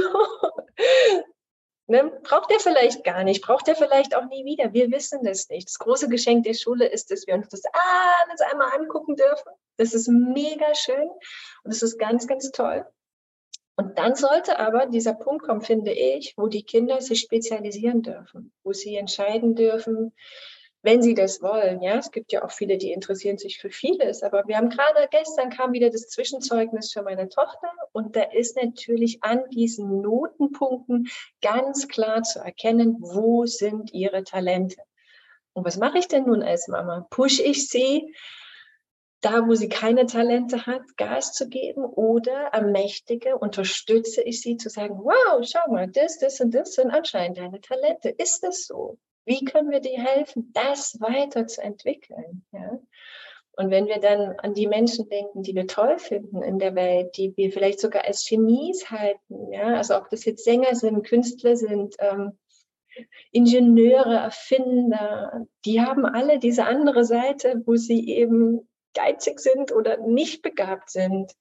Ne? Braucht er vielleicht gar nicht, braucht er vielleicht auch nie wieder. Wir wissen das nicht. Das große Geschenk der Schule ist, dass wir uns das alles einmal angucken dürfen. Das ist mega schön und das ist ganz, ganz toll. Und dann sollte aber dieser Punkt kommen, finde ich, wo die Kinder sich spezialisieren dürfen, wo sie entscheiden dürfen, wenn sie das wollen. Ja, es gibt ja auch viele, die interessieren sich für vieles. Aber wir haben gerade gestern kam wieder das Zwischenzeugnis für meine Tochter und da ist natürlich an diesen Notenpunkten ganz klar zu erkennen, wo sind ihre Talente. Und was mache ich denn nun als Mama? Push ich sie, da wo sie keine Talente hat, Gas zu geben oder ermächtige, unterstütze ich sie zu sagen, wow, schau mal, das, das und das sind anscheinend deine Talente. Ist das so? Wie können wir dir helfen, das weiterzuentwickeln? Ja? Und wenn wir dann an die Menschen denken, die wir toll finden in der Welt, die wir vielleicht sogar als Genies halten, ja, also ob das jetzt Sänger sind, Künstler sind, ähm, Ingenieure, Erfinder, die haben alle diese andere Seite, wo sie eben geizig sind oder nicht begabt sind.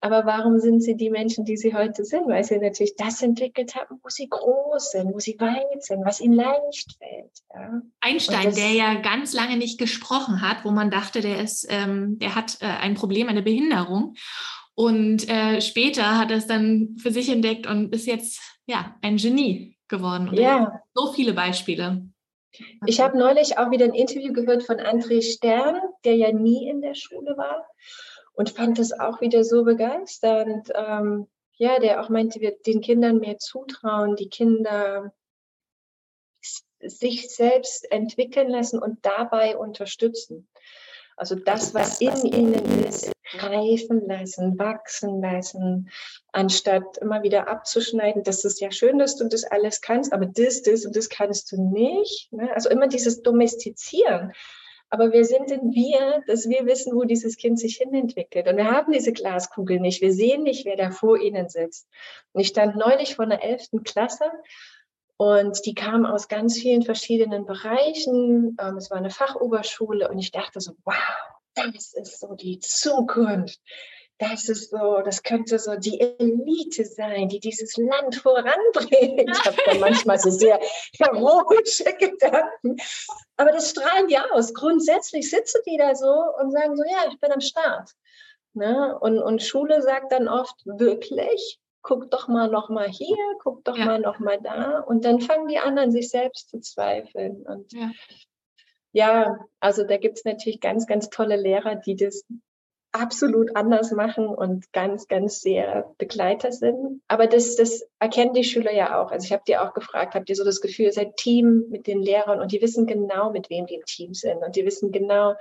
Aber warum sind sie die Menschen, die sie heute sind? Weil sie natürlich das entwickelt haben, wo sie groß sind, wo sie weit sind, was ihnen leicht fällt. Ja. Einstein, der ja ganz lange nicht gesprochen hat, wo man dachte, der ist, ähm, der hat äh, ein Problem, eine Behinderung. Und äh, später hat er es dann für sich entdeckt und ist jetzt ja ein Genie geworden. Und ja. So viele Beispiele. Ich habe neulich auch wieder ein Interview gehört von André Stern, der ja nie in der Schule war und fand das auch wieder so begeisternd. Ähm, ja, der auch meinte, wir den Kindern mehr zutrauen, die Kinder sich selbst entwickeln lassen und dabei unterstützen. Also das, was in ihnen ist, reifen lassen, wachsen lassen, anstatt immer wieder abzuschneiden. Das ist ja schön, dass du das alles kannst, aber das, das und das kannst du nicht. Ne? Also immer dieses Domestizieren. Aber wer sind denn wir, dass wir wissen, wo dieses Kind sich hinentwickelt? Und wir haben diese Glaskugel nicht. Wir sehen nicht, wer da vor ihnen sitzt. Und ich stand neulich vor einer elften Klasse und die kam aus ganz vielen verschiedenen Bereichen. Ähm, es war eine Fachoberschule und ich dachte so, wow, das ist so die Zukunft das ist so, das könnte so die Elite sein, die dieses Land voranbringt. Ich habe da manchmal so sehr heroische Gedanken. Aber das strahlen die aus. Grundsätzlich sitzen die da so und sagen so, ja, ich bin am Start. Ne? Und, und Schule sagt dann oft, wirklich, guck doch mal noch mal hier, guck doch ja. mal noch mal da. Und dann fangen die anderen sich selbst zu zweifeln. Und ja. ja, also da gibt es natürlich ganz, ganz tolle Lehrer, die das absolut anders machen und ganz, ganz sehr Begleiter sind. Aber das, das erkennen die Schüler ja auch. Also ich habe dir auch gefragt, habt ihr so das Gefühl, ihr seid Team mit den Lehrern und die wissen genau, mit wem die im Team sind und die wissen genau,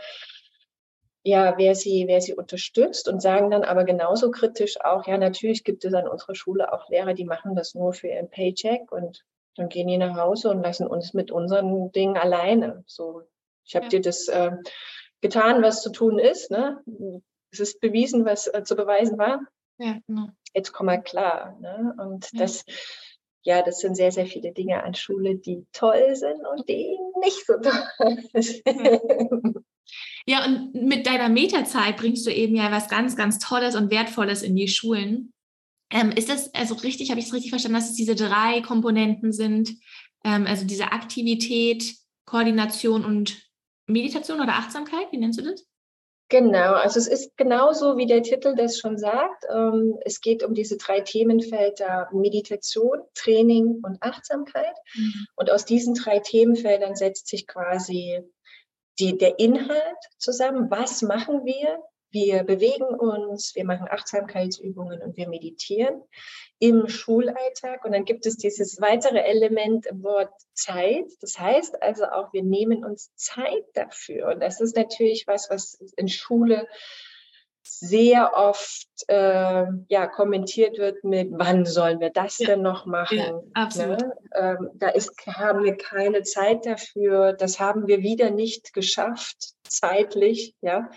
ja, wer sie, wer sie unterstützt und sagen dann aber genauso kritisch auch, ja, natürlich gibt es an unserer Schule auch Lehrer, die machen das nur für ihren Paycheck und dann gehen die nach Hause und lassen uns mit unseren Dingen alleine. So, ich habe ja. dir das äh, getan, was zu tun ist. Ne? Es ist bewiesen, was äh, zu beweisen war. Ja, genau. Jetzt komm mal klar. Ne? Und ja. das, ja, das sind sehr, sehr viele Dinge an Schule, die toll sind und die nicht so toll sind. Ja, und mit deiner Metazeit bringst du eben ja was ganz, ganz Tolles und Wertvolles in die Schulen. Ähm, ist das also richtig, habe ich es richtig verstanden, dass es diese drei Komponenten sind? Ähm, also diese Aktivität, Koordination und Meditation oder Achtsamkeit, wie nennst du das? Genau, also es ist genauso, wie der Titel das schon sagt. Ähm, es geht um diese drei Themenfelder Meditation, Training und Achtsamkeit. Mhm. Und aus diesen drei Themenfeldern setzt sich quasi die, der Inhalt zusammen. Was machen wir? Wir bewegen uns, wir machen Achtsamkeitsübungen und wir meditieren im Schulalltag. Und dann gibt es dieses weitere Element im Wort Zeit. Das heißt also auch, wir nehmen uns Zeit dafür. Und das ist natürlich was, was in Schule sehr oft äh, ja, kommentiert wird mit, wann sollen wir das ja. denn noch machen? Ja, absolut. Ne? Ähm, da ist, haben wir keine Zeit dafür. Das haben wir wieder nicht geschafft, zeitlich. Ja?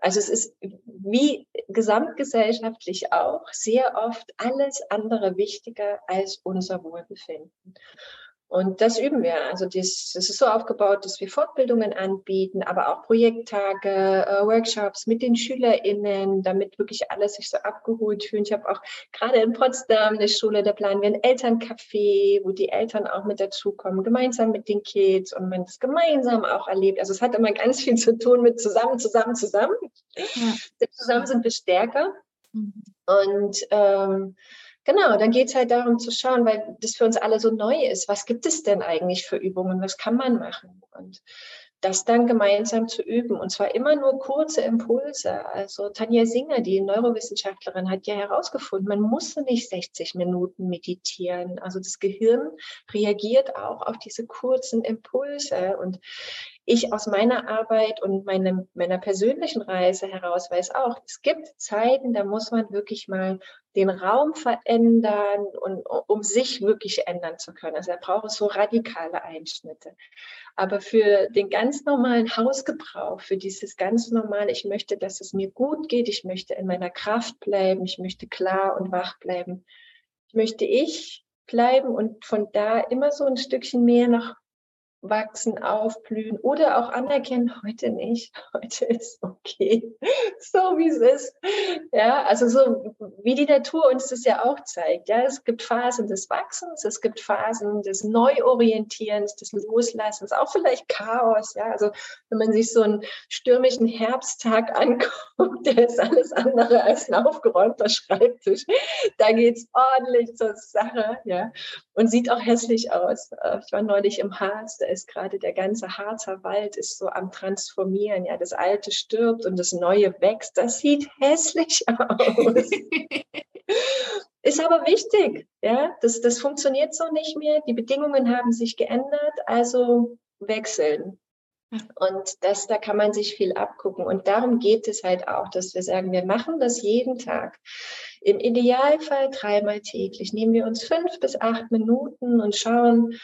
Also es ist wie gesamtgesellschaftlich auch sehr oft alles andere wichtiger als unser Wohlbefinden. Und das üben wir. Also das, das ist so aufgebaut, dass wir Fortbildungen anbieten, aber auch Projekttage, äh, Workshops mit den SchülerInnen, damit wirklich alle sich so abgeholt fühlen. Ich habe auch gerade in Potsdam eine Schule, da planen wir ein Elterncafé, wo die Eltern auch mit dazukommen, gemeinsam mit den Kids und man das gemeinsam auch erlebt. Also es hat immer ganz viel zu tun mit zusammen, zusammen, zusammen. Ja. Zusammen sind wir stärker. Mhm. Und ähm, Genau, dann geht es halt darum zu schauen, weil das für uns alle so neu ist. Was gibt es denn eigentlich für Übungen? Was kann man machen? Und das dann gemeinsam zu üben. Und zwar immer nur kurze Impulse. Also Tanja Singer, die Neurowissenschaftlerin, hat ja herausgefunden, man muss nicht 60 Minuten meditieren. Also das Gehirn reagiert auch auf diese kurzen Impulse. Und ich aus meiner Arbeit und meine, meiner persönlichen Reise heraus weiß auch, es gibt Zeiten, da muss man wirklich mal den Raum verändern und um sich wirklich ändern zu können. Also da braucht es so radikale Einschnitte. Aber für den ganz normalen Hausgebrauch, für dieses ganz normale, ich möchte, dass es mir gut geht, ich möchte in meiner Kraft bleiben, ich möchte klar und wach bleiben, ich möchte ich bleiben und von da immer so ein Stückchen mehr noch wachsen, aufblühen oder auch anerkennen, heute nicht, heute ist okay, so wie es ist. Ja, also so wie die Natur uns das ja auch zeigt. Ja, es gibt Phasen des Wachsens, es gibt Phasen des Neuorientierens, des Loslassens, auch vielleicht Chaos. Ja, also wenn man sich so einen stürmischen Herbsttag anguckt, der ist alles andere als ein aufgeräumter Schreibtisch. Da geht's ordentlich zur Sache. Ja, und sieht auch hässlich aus. Äh, ich war neulich im Harz, da ist gerade der ganze Harzer Wald ist so am Transformieren. Ja, das Alte stirbt und das Neue wächst. Das sieht hässlich aus. ist aber wichtig. Ja, das, das funktioniert so nicht mehr. Die Bedingungen haben sich geändert, also wechseln. Und das, da kann man sich viel abgucken. Und darum geht es halt auch, dass wir sagen, wir machen das jeden Tag. Im Idealfall dreimal täglich. Nehmen wir uns fünf bis acht Minuten und schauen,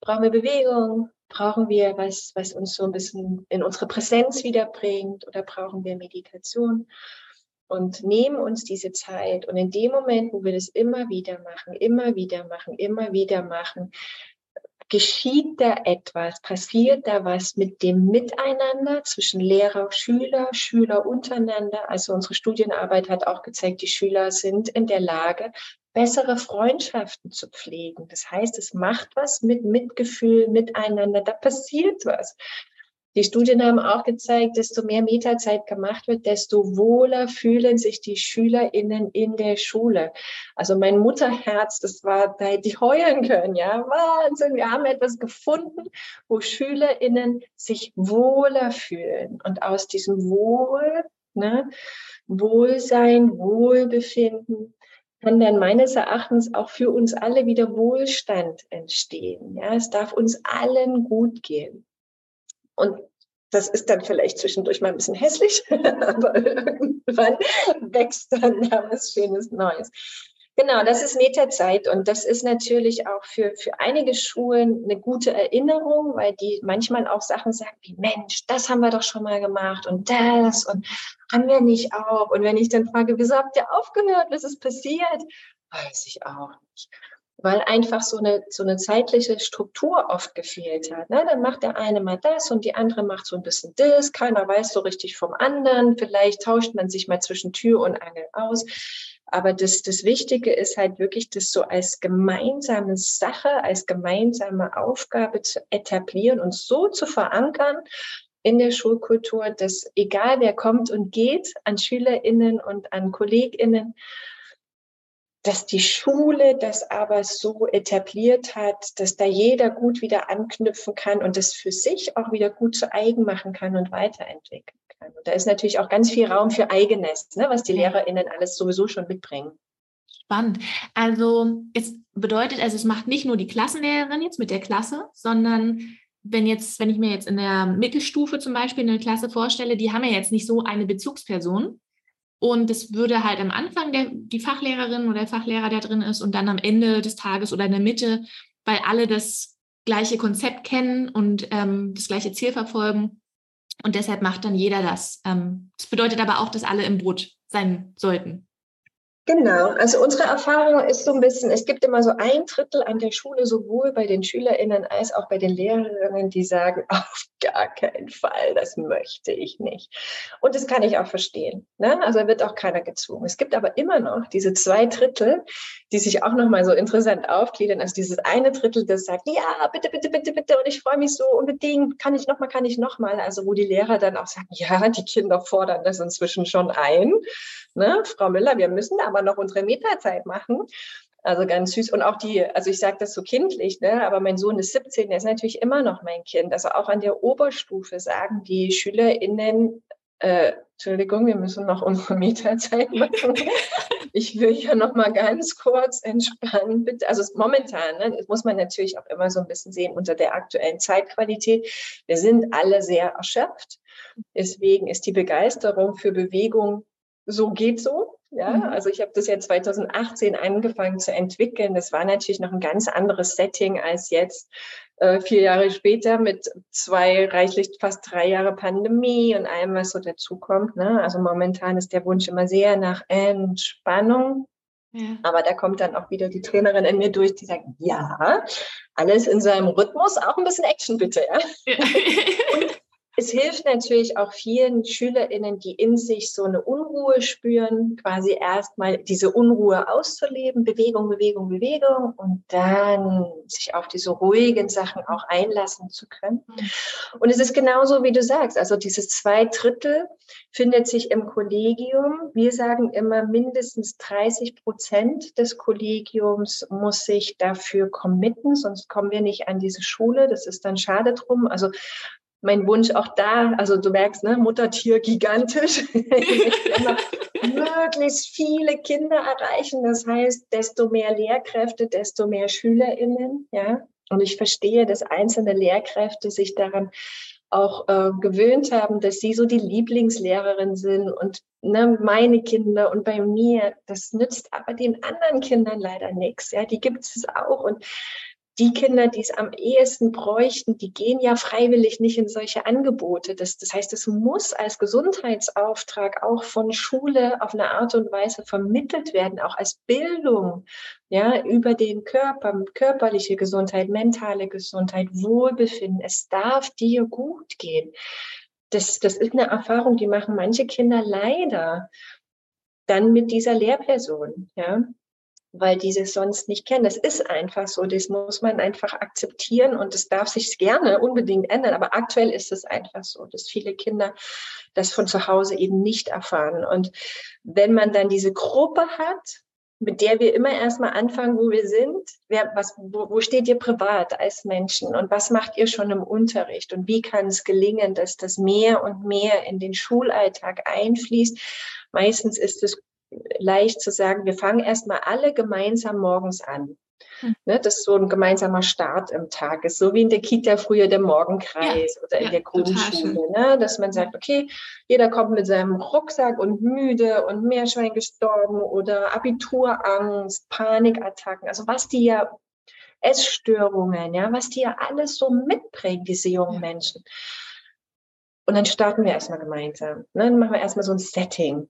brauchen wir Bewegung? Brauchen wir was, was uns so ein bisschen in unsere Präsenz wiederbringt? Oder brauchen wir Meditation? Und nehmen uns diese Zeit. Und in dem Moment, wo wir das immer wieder machen, immer wieder machen, immer wieder machen, geschieht da etwas, passiert da was mit dem Miteinander zwischen Lehrer, Schüler, Schüler untereinander. Also unsere Studienarbeit hat auch gezeigt, die Schüler sind in der Lage, bessere Freundschaften zu pflegen. Das heißt, es macht was mit Mitgefühl, miteinander, da passiert was. Die Studien haben auch gezeigt, desto mehr Metazeit gemacht wird, desto wohler fühlen sich die SchülerInnen in der Schule. Also mein Mutterherz, das war, da hätte ich heulen können, ja. Wahnsinn, wir haben etwas gefunden, wo SchülerInnen sich wohler fühlen. Und aus diesem Wohl, ne, Wohlsein, Wohlbefinden, kann dann meines Erachtens auch für uns alle wieder Wohlstand entstehen. Ja, es darf uns allen gut gehen. Und das ist dann vielleicht zwischendurch mal ein bisschen hässlich, aber irgendwann wächst dann da was Schönes Neues. Genau, das ist Metazeit und das ist natürlich auch für, für einige Schulen eine gute Erinnerung, weil die manchmal auch Sachen sagen wie, Mensch, das haben wir doch schon mal gemacht und das und haben wir nicht auch. Und wenn ich dann frage, wieso habt ihr aufgehört, was ist passiert? Weiß ich auch nicht weil einfach so eine, so eine zeitliche Struktur oft gefehlt hat. Ne? Dann macht der eine mal das und die andere macht so ein bisschen das. Keiner weiß so richtig vom anderen. Vielleicht tauscht man sich mal zwischen Tür und Angel aus. Aber das, das Wichtige ist halt wirklich, das so als gemeinsame Sache, als gemeinsame Aufgabe zu etablieren und so zu verankern, in der Schulkultur, dass egal wer kommt und geht, an SchülerInnen und an KollegInnen, dass die Schule das aber so etabliert hat, dass da jeder gut wieder anknüpfen kann und das für sich auch wieder gut zu eigen machen kann und weiterentwickeln kann. Und da ist natürlich auch ganz viel Raum für Eigenes, ne, was die LehrerInnen alles sowieso schon mitbringen. Spannend. Also es bedeutet, also es macht nicht nur die Klassenlehrerin jetzt mit der Klasse, sondern wenn jetzt, wenn ich mir jetzt in der Mittelstufe zum Beispiel eine Klasse vorstelle, die haben ja jetzt nicht so eine Bezugsperson, und es würde halt am Anfang der, die Fachlehrerin oder der Fachlehrer, der drin ist, und dann am Ende des Tages oder in der Mitte, weil alle das gleiche Konzept kennen und ähm, das gleiche Ziel verfolgen. Und deshalb macht dann jeder das. Ähm, das bedeutet aber auch, dass alle im Boot sein sollten. Genau, also unsere Erfahrung ist so ein bisschen, es gibt immer so ein Drittel an der Schule, sowohl bei den SchülerInnen als auch bei den Lehrerinnen, die sagen, auf gar keinen Fall, das möchte ich nicht. Und das kann ich auch verstehen. Ne? Also wird auch keiner gezwungen. Es gibt aber immer noch diese zwei Drittel, die sich auch nochmal so interessant aufgliedern. Also dieses eine Drittel, das sagt, ja, bitte, bitte, bitte, bitte, und ich freue mich so unbedingt, kann ich nochmal, kann ich nochmal. Also wo die Lehrer dann auch sagen, ja, die Kinder fordern das inzwischen schon ein. Ne? Frau Müller, wir müssen aber aber noch unsere Metazeit machen. Also ganz süß. Und auch die, also ich sage das so kindlich, ne? aber mein Sohn ist 17, der ist natürlich immer noch mein Kind. Also auch an der Oberstufe sagen die SchülerInnen, äh, Entschuldigung, wir müssen noch unsere Metazeit machen. ich will ja noch mal ganz kurz entspannen, bitte. Also momentan, ne, das muss man natürlich auch immer so ein bisschen sehen unter der aktuellen Zeitqualität. Wir sind alle sehr erschöpft. Deswegen ist die Begeisterung für Bewegung so geht so. Ja, mhm. also ich habe das ja 2018 angefangen zu entwickeln. Das war natürlich noch ein ganz anderes Setting als jetzt äh, vier Jahre später mit zwei reichlich fast drei Jahre Pandemie und allem, was so dazukommt. Ne? Also momentan ist der Wunsch immer sehr nach Entspannung. Ja. Aber da kommt dann auch wieder die Trainerin in mir durch, die sagt, ja, alles in seinem Rhythmus, auch ein bisschen Action bitte. Ja? ja. und es hilft natürlich auch vielen SchülerInnen, die in sich so eine Unruhe spüren, quasi erstmal diese Unruhe auszuleben, Bewegung, Bewegung, Bewegung und dann sich auf diese ruhigen Sachen auch einlassen zu können. Und es ist genauso, wie du sagst, also dieses zwei Drittel findet sich im Kollegium. Wir sagen immer, mindestens 30 Prozent des Kollegiums muss sich dafür committen, sonst kommen wir nicht an diese Schule. Das ist dann schade drum. Also mein Wunsch auch da, also du merkst, ne, Muttertier gigantisch. möglichst viele Kinder erreichen. Das heißt, desto mehr Lehrkräfte, desto mehr SchülerInnen, ja. Und ich verstehe, dass einzelne Lehrkräfte sich daran auch äh, gewöhnt haben, dass sie so die Lieblingslehrerin sind und ne, meine Kinder und bei mir, das nützt aber den anderen Kindern leider nichts. Ja, die gibt es auch und die Kinder, die es am ehesten bräuchten, die gehen ja freiwillig nicht in solche Angebote. Das, das heißt, es muss als Gesundheitsauftrag auch von Schule auf eine Art und Weise vermittelt werden, auch als Bildung, ja, über den Körper, körperliche Gesundheit, mentale Gesundheit, Wohlbefinden. Es darf dir gut gehen. Das, das ist eine Erfahrung, die machen manche Kinder leider dann mit dieser Lehrperson, ja weil die es sonst nicht kennen. Das ist einfach so, das muss man einfach akzeptieren und es darf sich gerne unbedingt ändern. Aber aktuell ist es einfach so, dass viele Kinder das von zu Hause eben nicht erfahren. Und wenn man dann diese Gruppe hat, mit der wir immer erstmal anfangen, wo wir sind, wer, was, wo, wo steht ihr privat als Menschen und was macht ihr schon im Unterricht und wie kann es gelingen, dass das mehr und mehr in den Schulalltag einfließt. Meistens ist es leicht zu sagen, wir fangen erstmal alle gemeinsam morgens an. Hm. Ne, das ist so ein gemeinsamer Start im Tag ist, so wie in der Kita früher der Morgenkreis ja, oder in ja, der Grundschule, ne, dass man sagt, okay, jeder kommt mit seinem Rucksack und müde und Meerschwein gestorben oder Abiturangst, Panikattacken, also was die ja Essstörungen, ja, was die ja alles so mitbringen, diese jungen ja. Menschen. Und dann starten wir erstmal gemeinsam. Ne? Dann machen wir erstmal so ein Setting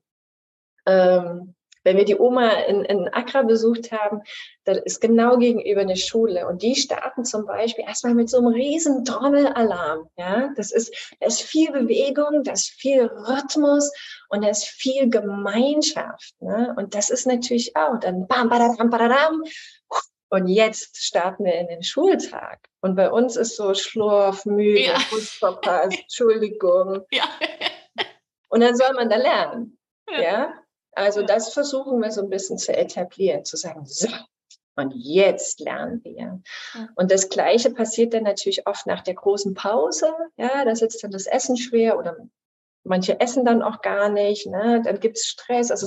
ähm, wenn wir die Oma in, in Accra besucht haben, da ist genau gegenüber eine Schule und die starten zum Beispiel erstmal mit so einem riesen Trommelalarm. Ja, das ist, da ist viel Bewegung, da ist viel Rhythmus und da ist viel Gemeinschaft. Ne? Und das ist natürlich auch dann bam, badadam, badadam. Und jetzt starten wir in den Schultag. Und bei uns ist so Schlurf, müde, ja. Fußverpasst, Entschuldigung. Ja. Und dann soll man da lernen. Ja. ja? Also das versuchen wir so ein bisschen zu etablieren, zu sagen, so, und jetzt lernen wir. Und das Gleiche passiert dann natürlich oft nach der großen Pause. Ja, da sitzt dann das Essen schwer oder Manche essen dann auch gar nicht, ne? dann gibt es Stress. Also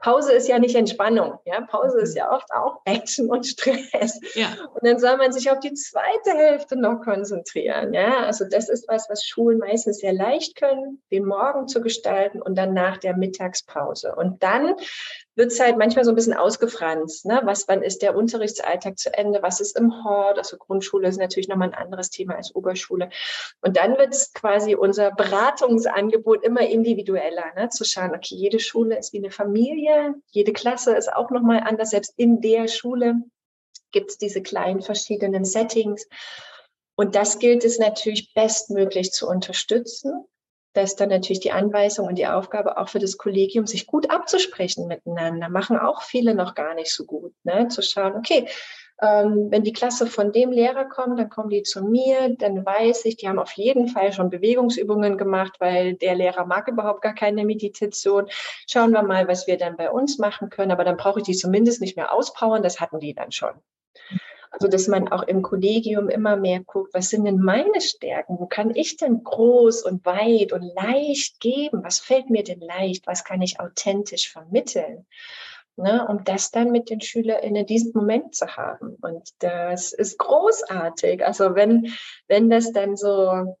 Pause ist ja nicht Entspannung. Ja? Pause ist mhm. ja oft auch Action und Stress. Ja. Und dann soll man sich auf die zweite Hälfte noch konzentrieren. Ja? Also das ist was, was Schulen meistens sehr leicht können, den Morgen zu gestalten und dann nach der Mittagspause. Und dann wird es halt manchmal so ein bisschen ausgefranst. Ne? Was, wann ist der Unterrichtsalltag zu Ende? Was ist im Hort? Also Grundschule ist natürlich nochmal ein anderes Thema als Oberschule. Und dann wird es quasi unser Beratungsangebot immer individueller, ne? zu schauen, okay, jede Schule ist wie eine Familie, jede Klasse ist auch nochmal anders. Selbst in der Schule gibt es diese kleinen verschiedenen Settings. Und das gilt es natürlich bestmöglich zu unterstützen da ist dann natürlich die Anweisung und die Aufgabe auch für das Kollegium, sich gut abzusprechen miteinander. Machen auch viele noch gar nicht so gut. Ne? Zu schauen, okay, ähm, wenn die Klasse von dem Lehrer kommt, dann kommen die zu mir, dann weiß ich, die haben auf jeden Fall schon Bewegungsübungen gemacht, weil der Lehrer mag überhaupt gar keine Meditation. Schauen wir mal, was wir dann bei uns machen können, aber dann brauche ich die zumindest nicht mehr auspowern, das hatten die dann schon. Also, dass man auch im Kollegium immer mehr guckt, was sind denn meine Stärken? Wo kann ich denn groß und weit und leicht geben? Was fällt mir denn leicht? Was kann ich authentisch vermitteln? ne, um das dann mit den SchülerInnen diesen Moment zu haben. Und das ist großartig. Also wenn, wenn das dann so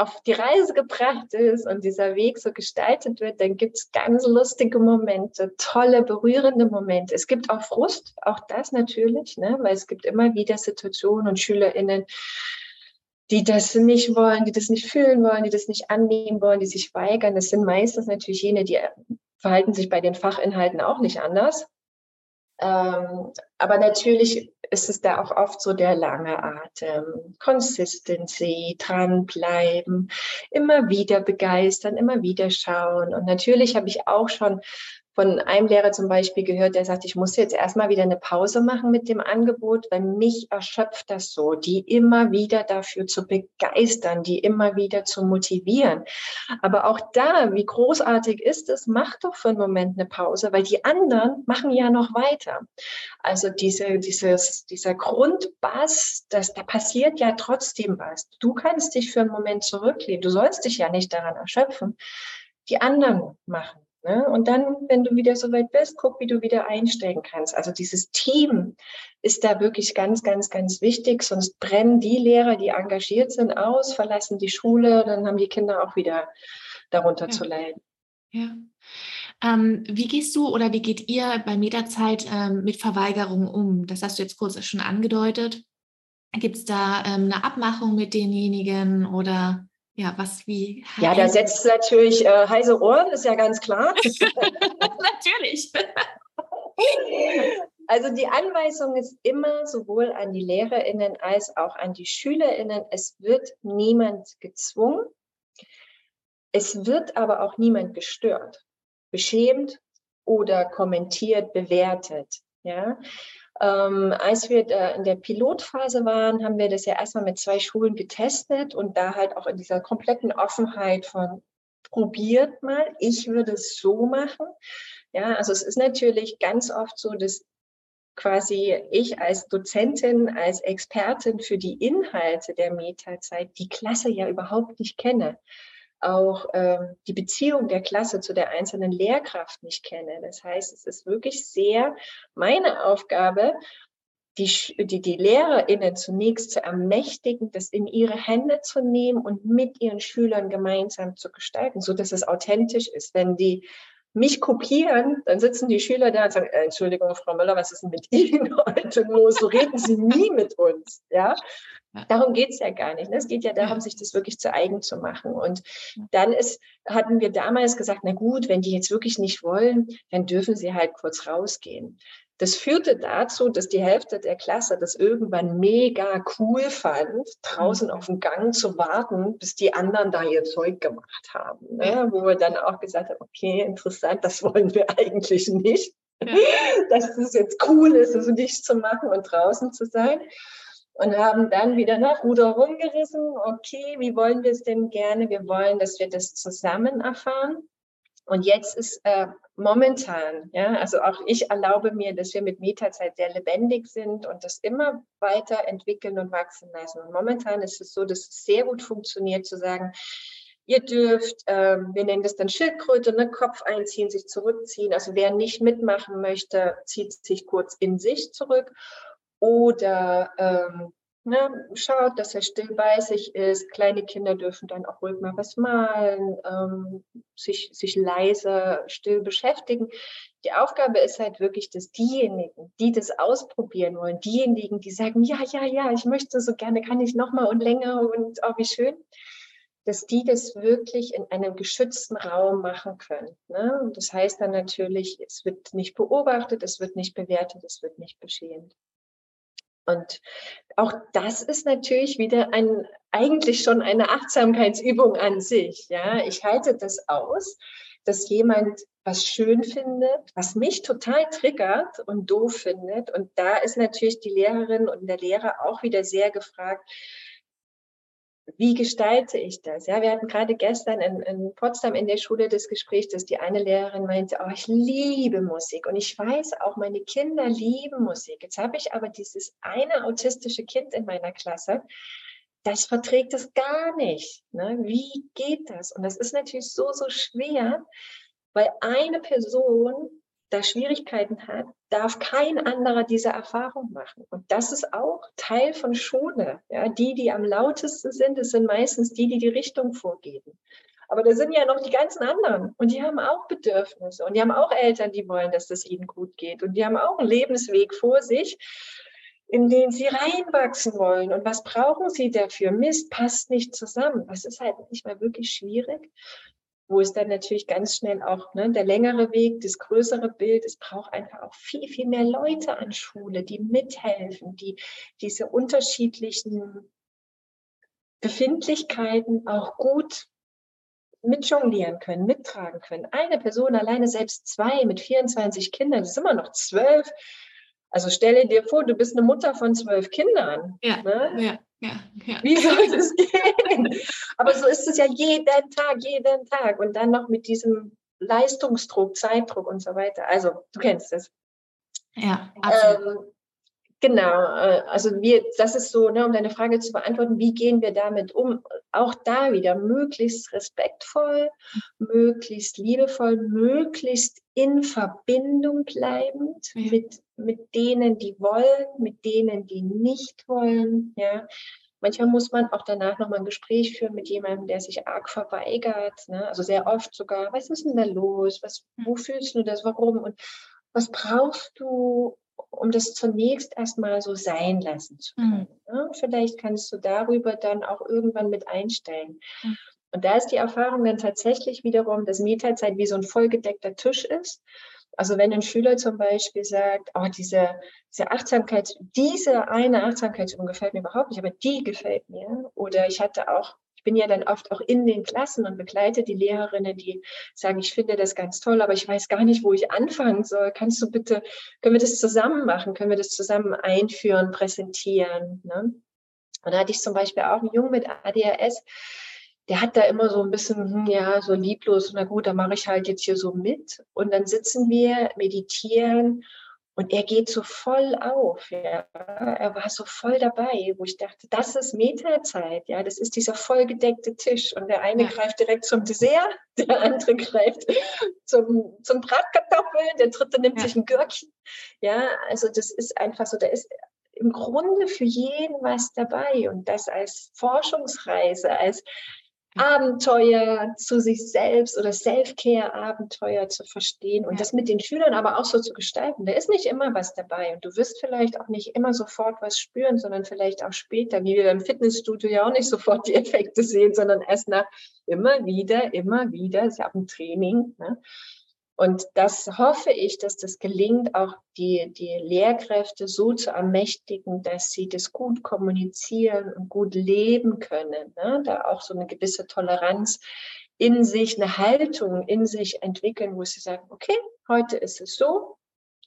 auf die Reise gebracht ist und dieser Weg so gestaltet wird, dann gibt es ganz lustige Momente, tolle, berührende Momente. Es gibt auch Frust, auch das natürlich, ne? weil es gibt immer wieder Situationen und SchülerInnen, die das nicht wollen, die das nicht fühlen wollen, die das nicht annehmen wollen, die sich weigern. Das sind meistens natürlich jene, die verhalten sich bei den Fachinhalten auch nicht anders. Ähm, aber natürlich ist es da auch oft so der lange Atem, Consistency, dranbleiben, immer wieder begeistern, immer wieder schauen. Und natürlich habe ich auch schon von einem Lehrer zum Beispiel gehört, der sagt, ich muss jetzt erstmal wieder eine Pause machen mit dem Angebot, weil mich erschöpft das so, die immer wieder dafür zu begeistern, die immer wieder zu motivieren. Aber auch da, wie großartig ist es, mach doch für einen Moment eine Pause, weil die anderen machen ja noch weiter. Also diese, dieses, dieser Grundbass, das, da passiert ja trotzdem was. Du kannst dich für einen Moment zurücklehnen. Du sollst dich ja nicht daran erschöpfen. Die anderen machen. Ne? Und dann, wenn du wieder so weit bist, guck, wie du wieder einsteigen kannst. Also dieses Team ist da wirklich ganz, ganz, ganz wichtig. Sonst brennen die Lehrer, die engagiert sind, aus, verlassen die Schule, dann haben die Kinder auch wieder darunter ja. zu leiden. Ja. Ähm, wie gehst du oder wie geht ihr bei Mieterzeit ähm, mit Verweigerungen um? Das hast du jetzt kurz schon angedeutet. Gibt es da ähm, eine Abmachung mit denjenigen oder ja, was wie. Ja, da setzt natürlich äh, heiße Ohren, ist ja ganz klar. natürlich. Also die Anweisung ist immer sowohl an die Lehrerinnen als auch an die Schülerinnen, es wird niemand gezwungen, es wird aber auch niemand gestört, beschämt oder kommentiert, bewertet. Ja, ähm, als wir in der Pilotphase waren, haben wir das ja erstmal mit zwei Schulen getestet und da halt auch in dieser kompletten Offenheit von probiert mal, ich würde es so machen. Ja, also es ist natürlich ganz oft so, dass quasi ich als Dozentin, als Expertin für die Inhalte der Metazeit die Klasse ja überhaupt nicht kenne auch ähm, die Beziehung der Klasse zu der einzelnen Lehrkraft nicht kenne. Das heißt, es ist wirklich sehr meine Aufgabe, die, die, die LehrerInnen zunächst zu ermächtigen, das in ihre Hände zu nehmen und mit ihren Schülern gemeinsam zu gestalten, so dass es authentisch ist. Wenn die mich kopieren, dann sitzen die Schüler da und sagen, äh, Entschuldigung, Frau Müller, was ist denn mit Ihnen heute los? So reden Sie nie mit uns. Ja, Darum geht es ja gar nicht. Ne? Es geht ja darum, sich das wirklich zu eigen zu machen. Und dann ist, hatten wir damals gesagt, na gut, wenn die jetzt wirklich nicht wollen, dann dürfen sie halt kurz rausgehen. Das führte dazu, dass die Hälfte der Klasse das irgendwann mega cool fand, draußen mhm. auf dem Gang zu warten, bis die anderen da ihr Zeug gemacht haben. Ne? Wo wir dann auch gesagt haben, okay, interessant, das wollen wir eigentlich nicht. Ja. Dass es jetzt cool ist, es nicht zu machen und draußen zu sein und haben dann wieder nach Ruder rumgerissen. Okay, wie wollen wir es denn gerne? Wir wollen, dass wir das zusammen erfahren. Und jetzt ist äh, momentan, ja, also auch ich erlaube mir, dass wir mit Metazeit sehr lebendig sind und das immer weiter entwickeln und wachsen lassen. Und momentan ist es so, dass es sehr gut funktioniert, zu sagen, ihr dürft, ähm, wir nennen das dann Schildkröte, ne, Kopf einziehen, sich zurückziehen. Also wer nicht mitmachen möchte, zieht sich kurz in sich zurück oder ähm, ne, schaut, dass er still bei sich ist. Kleine Kinder dürfen dann auch ruhig mal was malen, ähm, sich, sich leise, still beschäftigen. Die Aufgabe ist halt wirklich, dass diejenigen, die das ausprobieren wollen, diejenigen, die sagen, ja, ja, ja, ich möchte so gerne, kann ich noch mal und länger und oh, wie schön, dass die das wirklich in einem geschützten Raum machen können. Ne? Das heißt dann natürlich, es wird nicht beobachtet, es wird nicht bewertet, es wird nicht beschämt. Und auch das ist natürlich wieder ein, eigentlich schon eine Achtsamkeitsübung an sich. Ja, ich halte das aus, dass jemand was schön findet, was mich total triggert und doof findet. Und da ist natürlich die Lehrerin und der Lehrer auch wieder sehr gefragt, wie gestalte ich das? Ja, wir hatten gerade gestern in, in, Potsdam in der Schule das Gespräch, dass die eine Lehrerin meinte, oh, ich liebe Musik und ich weiß auch, meine Kinder lieben Musik. Jetzt habe ich aber dieses eine autistische Kind in meiner Klasse, das verträgt es gar nicht. Ne? Wie geht das? Und das ist natürlich so, so schwer, weil eine Person da Schwierigkeiten hat, darf kein anderer diese Erfahrung machen. Und das ist auch Teil von Schule. Ja, die, die am lautesten sind, das sind meistens die, die die Richtung vorgeben. Aber da sind ja noch die ganzen anderen und die haben auch Bedürfnisse und die haben auch Eltern, die wollen, dass es ihnen gut geht und die haben auch einen Lebensweg vor sich, in den sie reinwachsen wollen. Und was brauchen sie dafür? Mist passt nicht zusammen. Das ist halt nicht mal wirklich schwierig wo es dann natürlich ganz schnell auch ne, der längere Weg, das größere Bild, es braucht einfach auch viel, viel mehr Leute an Schule, die mithelfen, die diese unterschiedlichen Befindlichkeiten auch gut mitjonglieren können, mittragen können. Eine Person alleine, selbst zwei mit 24 Kindern, das ist immer noch zwölf. Also stelle dir vor, du bist eine Mutter von zwölf Kindern. Ja, ne? ja. Ja, ja. Wie soll das gehen? Aber so ist es ja jeden Tag, jeden Tag. Und dann noch mit diesem Leistungsdruck, Zeitdruck und so weiter. Also, du kennst es. Ja, absolut. Ähm, genau. Äh, also, wir, das ist so, ne, um deine Frage zu beantworten, wie gehen wir damit um? Auch da wieder möglichst respektvoll, möglichst liebevoll, möglichst in Verbindung bleibend ja. mit mit denen, die wollen, mit denen, die nicht wollen. Ja. Manchmal muss man auch danach nochmal ein Gespräch führen mit jemandem, der sich arg verweigert. Ne? Also sehr oft sogar, was ist denn da los? Was, wo fühlst du das? Warum? Und was brauchst du, um das zunächst erstmal so sein lassen zu können? Mhm. Ne? Vielleicht kannst du darüber dann auch irgendwann mit einstellen. Mhm. Und da ist die Erfahrung dann tatsächlich wiederum, dass Metazeit wie so ein vollgedeckter Tisch ist also wenn ein Schüler zum Beispiel sagt, oh, diese, diese Achtsamkeit, diese eine Achtsamkeitsübung gefällt mir überhaupt nicht, aber die gefällt mir. Oder ich hatte auch, ich bin ja dann oft auch in den Klassen und begleite die Lehrerinnen, die sagen, ich finde das ganz toll, aber ich weiß gar nicht, wo ich anfangen soll. Kannst du bitte, können wir das zusammen machen? Können wir das zusammen einführen, präsentieren? Ne? Und da hatte ich zum Beispiel auch einen Jungen mit ADHS, der hat da immer so ein bisschen, hm, ja, so lieblos, na gut, da mache ich halt jetzt hier so mit. Und dann sitzen wir, meditieren und er geht so voll auf. Ja. Er war so voll dabei, wo ich dachte, das ist Metazeit. Ja, das ist dieser vollgedeckte Tisch. Und der eine ja. greift direkt zum Dessert, der andere greift zum, zum Bratkartoffeln, der dritte nimmt ja. sich ein Gürkchen. Ja, also das ist einfach so, da ist im Grunde für jeden was dabei. Und das als Forschungsreise, als Abenteuer zu sich selbst oder Self-Care-Abenteuer zu verstehen und ja. das mit den Schülern aber auch so zu gestalten. Da ist nicht immer was dabei und du wirst vielleicht auch nicht immer sofort was spüren, sondern vielleicht auch später, wie wir beim Fitnessstudio ja auch nicht sofort die Effekte sehen, sondern erst nach immer wieder, immer wieder, ist ja auch ein Training. Ne? Und das hoffe ich, dass das gelingt, auch die, die Lehrkräfte so zu ermächtigen, dass sie das gut kommunizieren und gut leben können. Ne? Da auch so eine gewisse Toleranz in sich, eine Haltung in sich entwickeln, wo sie sagen, okay, heute ist es so,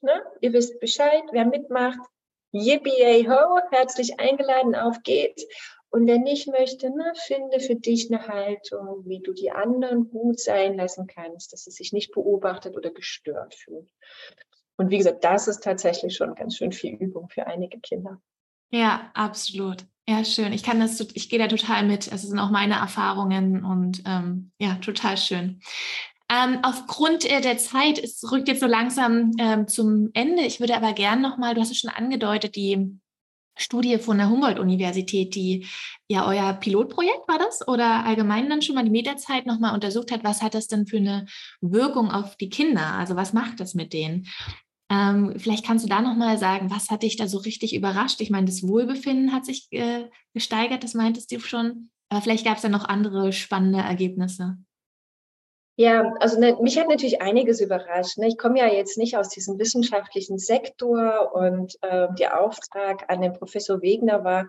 ne? ihr wisst Bescheid, wer mitmacht, yippie ho, herzlich eingeladen, auf geht's. Und wer nicht möchte, ne, finde für dich eine Haltung, wie du die anderen gut sein lassen kannst, dass sie sich nicht beobachtet oder gestört fühlt. Und wie gesagt, das ist tatsächlich schon ganz schön viel Übung für einige Kinder. Ja, absolut. Ja, schön. Ich kann das, ich gehe da total mit. Es sind auch meine Erfahrungen und ähm, ja, total schön. Ähm, aufgrund äh, der Zeit, es rückt jetzt so langsam ähm, zum Ende. Ich würde aber gerne nochmal, du hast es schon angedeutet, die Studie von der Humboldt-Universität, die ja euer Pilotprojekt war das oder allgemein dann schon mal die Meterzeit nochmal untersucht hat, was hat das denn für eine Wirkung auf die Kinder? Also was macht das mit denen? Ähm, vielleicht kannst du da nochmal sagen, was hat dich da so richtig überrascht? Ich meine, das Wohlbefinden hat sich äh, gesteigert, das meintest du schon. Aber vielleicht gab es ja noch andere spannende Ergebnisse. Ja, also ne, mich hat natürlich einiges überrascht. Ne? Ich komme ja jetzt nicht aus diesem wissenschaftlichen Sektor und äh, der Auftrag an den Professor Wegner war,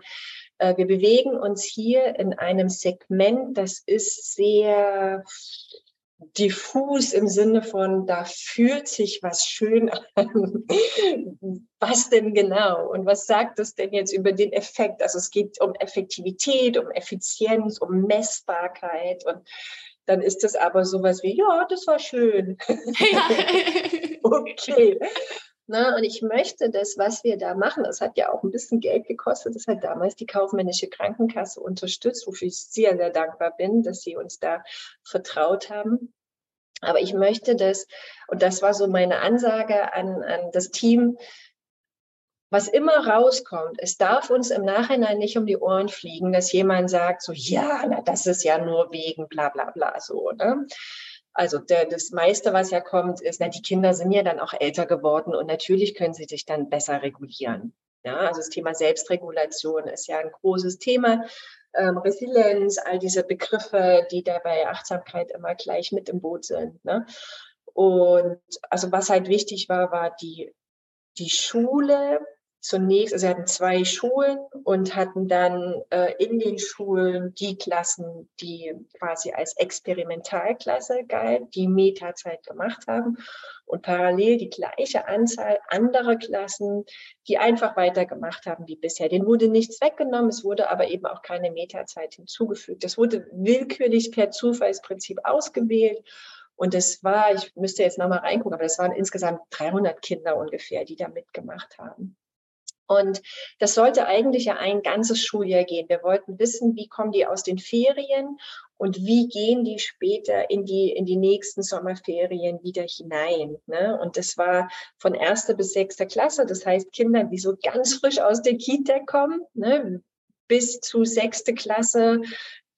äh, wir bewegen uns hier in einem Segment, das ist sehr diffus im Sinne von, da fühlt sich was schön an. was denn genau? Und was sagt es denn jetzt über den Effekt? Also es geht um Effektivität, um Effizienz, um Messbarkeit und dann ist das aber sowas wie, ja, das war schön. Ja. okay. Na, und ich möchte das, was wir da machen, das hat ja auch ein bisschen Geld gekostet, das hat damals die kaufmännische Krankenkasse unterstützt, wofür ich sehr, sehr dankbar bin, dass sie uns da vertraut haben. Aber ich möchte das, und das war so meine Ansage an, an das Team, was immer rauskommt, es darf uns im Nachhinein nicht um die Ohren fliegen, dass jemand sagt, so, ja, na, das ist ja nur wegen bla bla bla so. Ne? Also der, das meiste, was ja kommt, ist, na, die Kinder sind ja dann auch älter geworden und natürlich können sie sich dann besser regulieren. Ja, also das Thema Selbstregulation ist ja ein großes Thema. Ähm, Resilienz, all diese Begriffe, die da bei Achtsamkeit immer gleich mit im Boot sind. Ne? Und also was halt wichtig war, war die, die Schule zunächst, also sie hatten zwei Schulen und hatten dann äh, in den Schulen die Klassen, die quasi als Experimentalklasse galt, die Metazeit gemacht haben und parallel die gleiche Anzahl anderer Klassen, die einfach weitergemacht haben wie bisher. Den wurde nichts weggenommen, es wurde aber eben auch keine Metazeit hinzugefügt. Das wurde willkürlich per Zufallsprinzip ausgewählt. Und es war, ich müsste jetzt nochmal reingucken, aber es waren insgesamt 300 Kinder ungefähr, die da mitgemacht haben. Und das sollte eigentlich ja ein ganzes Schuljahr gehen. Wir wollten wissen, wie kommen die aus den Ferien und wie gehen die später in die, in die nächsten Sommerferien wieder hinein. Ne? Und das war von erster bis sechster Klasse, das heißt Kinder, die so ganz frisch aus der Kita kommen, ne? bis zu sechste Klasse.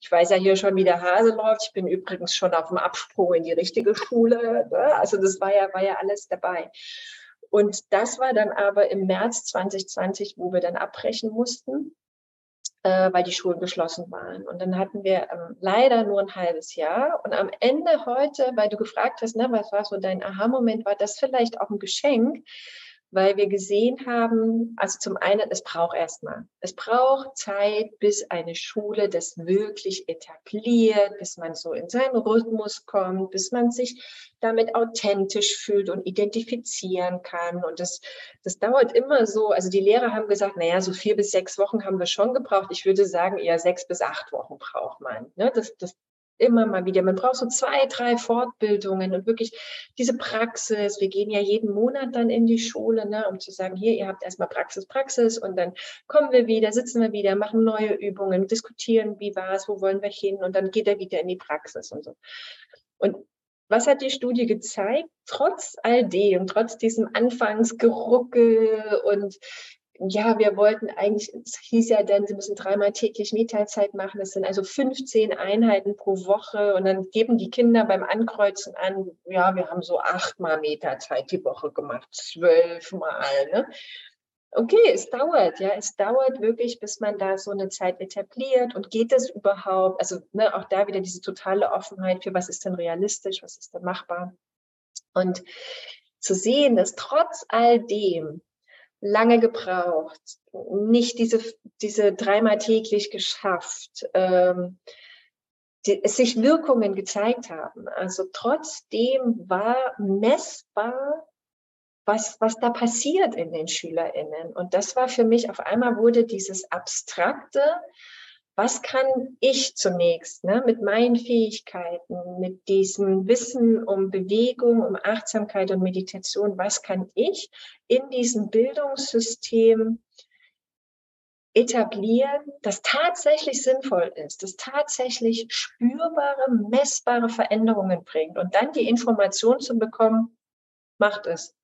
Ich weiß ja hier schon, wie der Hase läuft. Ich bin übrigens schon auf dem Absprung in die richtige Schule. Ne? Also das war ja, war ja alles dabei. Und das war dann aber im März 2020, wo wir dann abbrechen mussten, äh, weil die Schulen geschlossen waren. Und dann hatten wir ähm, leider nur ein halbes Jahr. Und am Ende heute, weil du gefragt hast, ne, was war so dein Aha-Moment, war das vielleicht auch ein Geschenk, weil wir gesehen haben, also zum einen, es braucht erstmal, es braucht Zeit, bis eine Schule das wirklich etabliert, bis man so in seinen Rhythmus kommt, bis man sich damit authentisch fühlt und identifizieren kann. Und das, das dauert immer so, also die Lehrer haben gesagt, naja, so vier bis sechs Wochen haben wir schon gebraucht. Ich würde sagen, eher sechs bis acht Wochen braucht man. Ne? Das, das immer mal wieder. Man braucht so zwei, drei Fortbildungen und wirklich diese Praxis. Wir gehen ja jeden Monat dann in die Schule, ne, um zu sagen, hier, ihr habt erstmal Praxis, Praxis und dann kommen wir wieder, sitzen wir wieder, machen neue Übungen, diskutieren, wie war es, wo wollen wir hin und dann geht er wieder in die Praxis und so. Und was hat die Studie gezeigt? Trotz all dem, trotz diesem Anfangsgeruckel und ja, wir wollten eigentlich, es hieß ja dann, Sie müssen dreimal täglich Mietteilzeit machen. Das sind also 15 Einheiten pro Woche. Und dann geben die Kinder beim Ankreuzen an, ja, wir haben so achtmal Meterzeit die Woche gemacht, zwölfmal. Ne? Okay, es dauert, ja, es dauert wirklich, bis man da so eine Zeit etabliert und geht es überhaupt? Also ne, auch da wieder diese totale Offenheit für was ist denn realistisch, was ist denn machbar? Und zu sehen, dass trotz all dem lange gebraucht, nicht diese, diese dreimal täglich geschafft, ähm, die, es sich Wirkungen gezeigt haben. Also trotzdem war messbar, was, was da passiert in den SchülerInnen. Und das war für mich, auf einmal wurde dieses Abstrakte was kann ich zunächst ne, mit meinen Fähigkeiten, mit diesem Wissen um Bewegung, um Achtsamkeit und Meditation, was kann ich in diesem Bildungssystem etablieren, das tatsächlich sinnvoll ist, das tatsächlich spürbare, messbare Veränderungen bringt und dann die Information zu bekommen, macht es.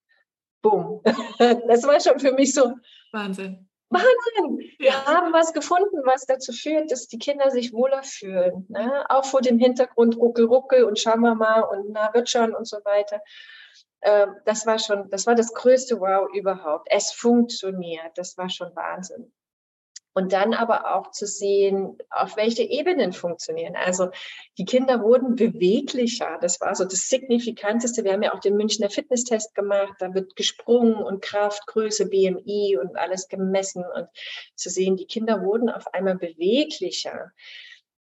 Boom. Das war schon für mich so. Wahnsinn. Wahnsinn! Wir haben was gefunden, was dazu führt, dass die Kinder sich wohler fühlen. Ne? Auch vor dem Hintergrund Ruckel, Ruckel und schauen wir mal und na, wird schon und so weiter. Ähm, das war schon, das war das größte Wow überhaupt. Es funktioniert. Das war schon Wahnsinn. Und dann aber auch zu sehen, auf welche Ebenen funktionieren. Also die Kinder wurden beweglicher. Das war so das Signifikanteste. Wir haben ja auch den Münchner Fitnesstest gemacht. Da wird gesprungen und Kraft, Größe, BMI und alles gemessen. Und zu sehen, die Kinder wurden auf einmal beweglicher.